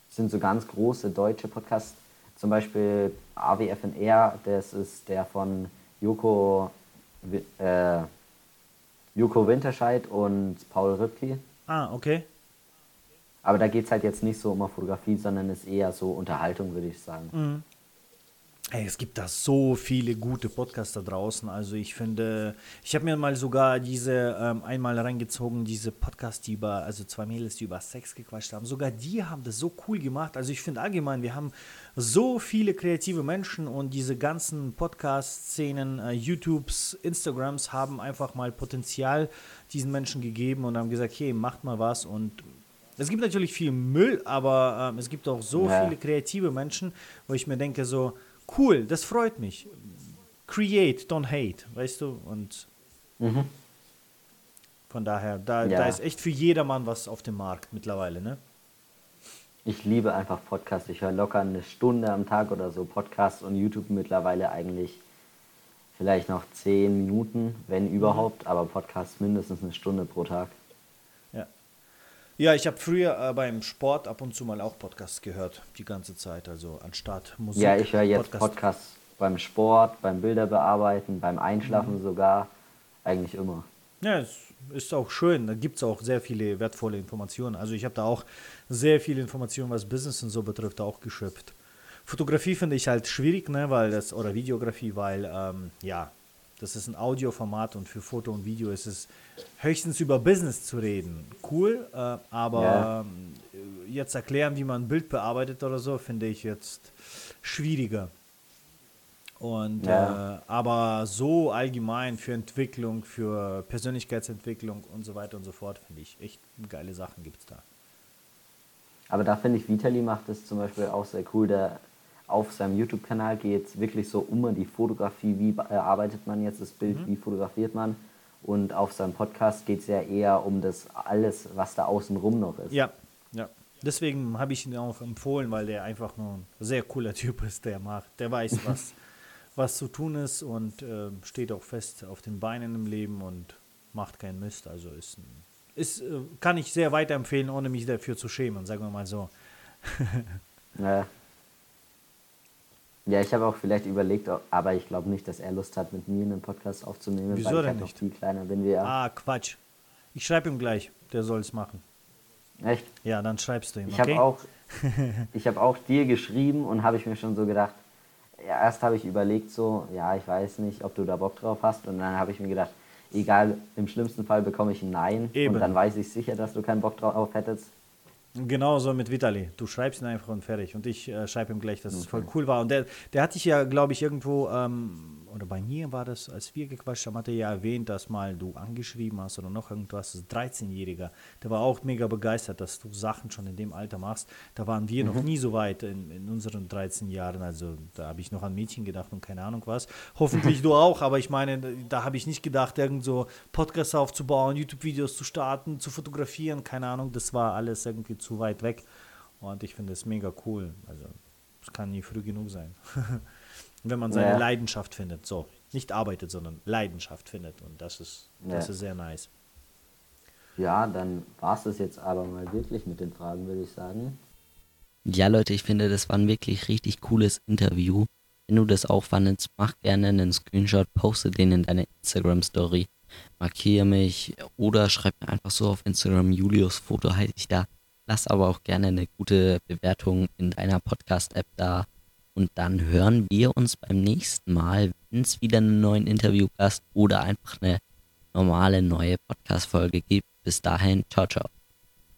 Das sind so ganz große deutsche Podcasts. Zum Beispiel AWFNR, das ist der von Joko, äh, Joko Winterscheid und Paul Rübke. Ah, okay. Aber da geht es halt jetzt nicht so um Fotografie, sondern ist eher so Unterhaltung, würde ich sagen. Mhm. Ey, es gibt da so viele gute Podcasts da draußen. Also ich finde, ich habe mir mal sogar diese ähm, einmal reingezogen, diese Podcasts, die über, also zwei Mädels, die über Sex gequatscht haben. Sogar die haben das so cool gemacht. Also ich finde allgemein, wir haben so viele kreative Menschen und diese ganzen Podcast-Szenen, äh, YouTubes, Instagrams haben einfach mal Potenzial diesen Menschen gegeben und haben gesagt, hey, macht mal was und es gibt natürlich viel Müll, aber ähm, es gibt auch so ja. viele kreative Menschen, wo ich mir denke so, cool, das freut mich. Create, don't hate, weißt du? Und mhm. von daher, da, ja. da ist echt für jedermann was auf dem Markt mittlerweile, ne? Ich liebe einfach Podcasts. Ich höre locker eine Stunde am Tag oder so Podcasts und YouTube mittlerweile eigentlich vielleicht noch zehn Minuten, wenn überhaupt, aber Podcasts mindestens eine Stunde pro Tag. Ja. Ich habe früher äh, beim Sport ab und zu mal auch Podcasts gehört, die ganze Zeit, also anstatt Musik. Ja, ich höre jetzt Podcast. Podcasts beim Sport, beim Bilderbearbeiten, beim Einschlafen mhm. sogar, eigentlich immer. Ja, es ist auch schön, da gibt es auch sehr viele wertvolle Informationen. Also ich habe da auch sehr viele Informationen, was Business und so betrifft, auch geschöpft. Fotografie finde ich halt schwierig, ne, weil das, oder Videografie, weil, ähm, ja, das ist ein Audioformat und für Foto und Video ist es höchstens über Business zu reden. Cool, äh, aber ja. äh, jetzt erklären, wie man ein Bild bearbeitet oder so, finde ich jetzt schwieriger. Und ja. äh, aber so allgemein für Entwicklung, für Persönlichkeitsentwicklung und so weiter und so fort, finde ich echt geile Sachen gibt es da. Aber da finde ich, Vitali macht es zum Beispiel auch sehr cool. Der auf seinem YouTube-Kanal geht es wirklich so um die Fotografie, wie erarbeitet man jetzt das Bild, mhm. wie fotografiert man. Und auf seinem Podcast geht es ja eher um das alles, was da außenrum noch ist. Ja, ja. Deswegen habe ich ihn auch empfohlen, weil der einfach nur ein sehr cooler Typ ist, der macht, der weiß, was, was zu tun ist und äh, steht auch fest auf den Beinen im Leben und macht keinen Mist. Also ist, ist äh, kann ich sehr weiterempfehlen, ohne mich dafür zu schämen, sagen wir mal so. ja. Ja, ich habe auch vielleicht überlegt, aber ich glaube nicht, dass er Lust hat, mit mir einen Podcast aufzunehmen, Wieso weil ich halt noch viel kleiner bin wie er. Ah, Quatsch. Ich schreibe ihm gleich, der soll es machen. Echt? Ja, dann schreibst du ihm. Ich okay? habe auch, hab auch dir geschrieben und habe ich mir schon so gedacht, ja, erst habe ich überlegt so, ja, ich weiß nicht, ob du da Bock drauf hast und dann habe ich mir gedacht, egal, im schlimmsten Fall bekomme ich ein Nein Eben. und dann weiß ich sicher, dass du keinen Bock drauf hättest. Genauso mit Vitali. Du schreibst ihn einfach und fertig. Und ich äh, schreibe ihm gleich, dass okay. es voll cool war. Und der, der hatte ich ja, glaube ich, irgendwo ähm, oder bei mir war das, als wir gequatscht haben, hat er ja erwähnt, dass mal du angeschrieben hast oder noch irgendwas, das 13-Jähriger, der war auch mega begeistert, dass du Sachen schon in dem Alter machst. Da waren wir mhm. noch nie so weit in, in unseren 13 Jahren, also da habe ich noch an Mädchen gedacht und keine Ahnung was. Hoffentlich du auch, aber ich meine, da habe ich nicht gedacht, irgend so Podcasts aufzubauen, YouTube-Videos zu starten, zu fotografieren, keine Ahnung, das war alles irgendwie zu weit weg und ich finde es mega cool, also es kann nie früh genug sein. Wenn man seine ja. Leidenschaft findet. So. Nicht arbeitet, sondern Leidenschaft findet. Und das ist, ja. das ist sehr nice. Ja, dann war es das jetzt aber mal wirklich mit den Fragen, würde ich sagen. Ja, Leute, ich finde, das war ein wirklich richtig cooles Interview. Wenn du das auch fandest, mach gerne einen Screenshot, poste den in deine Instagram-Story, markiere mich oder schreib mir einfach so auf Instagram, Julius Foto halte ich da. Lass aber auch gerne eine gute Bewertung in deiner Podcast-App da und dann hören wir uns beim nächsten Mal, wenn es wieder einen neuen Interviewgast oder einfach eine normale neue Podcast-Folge gibt. Bis dahin, ciao, ciao.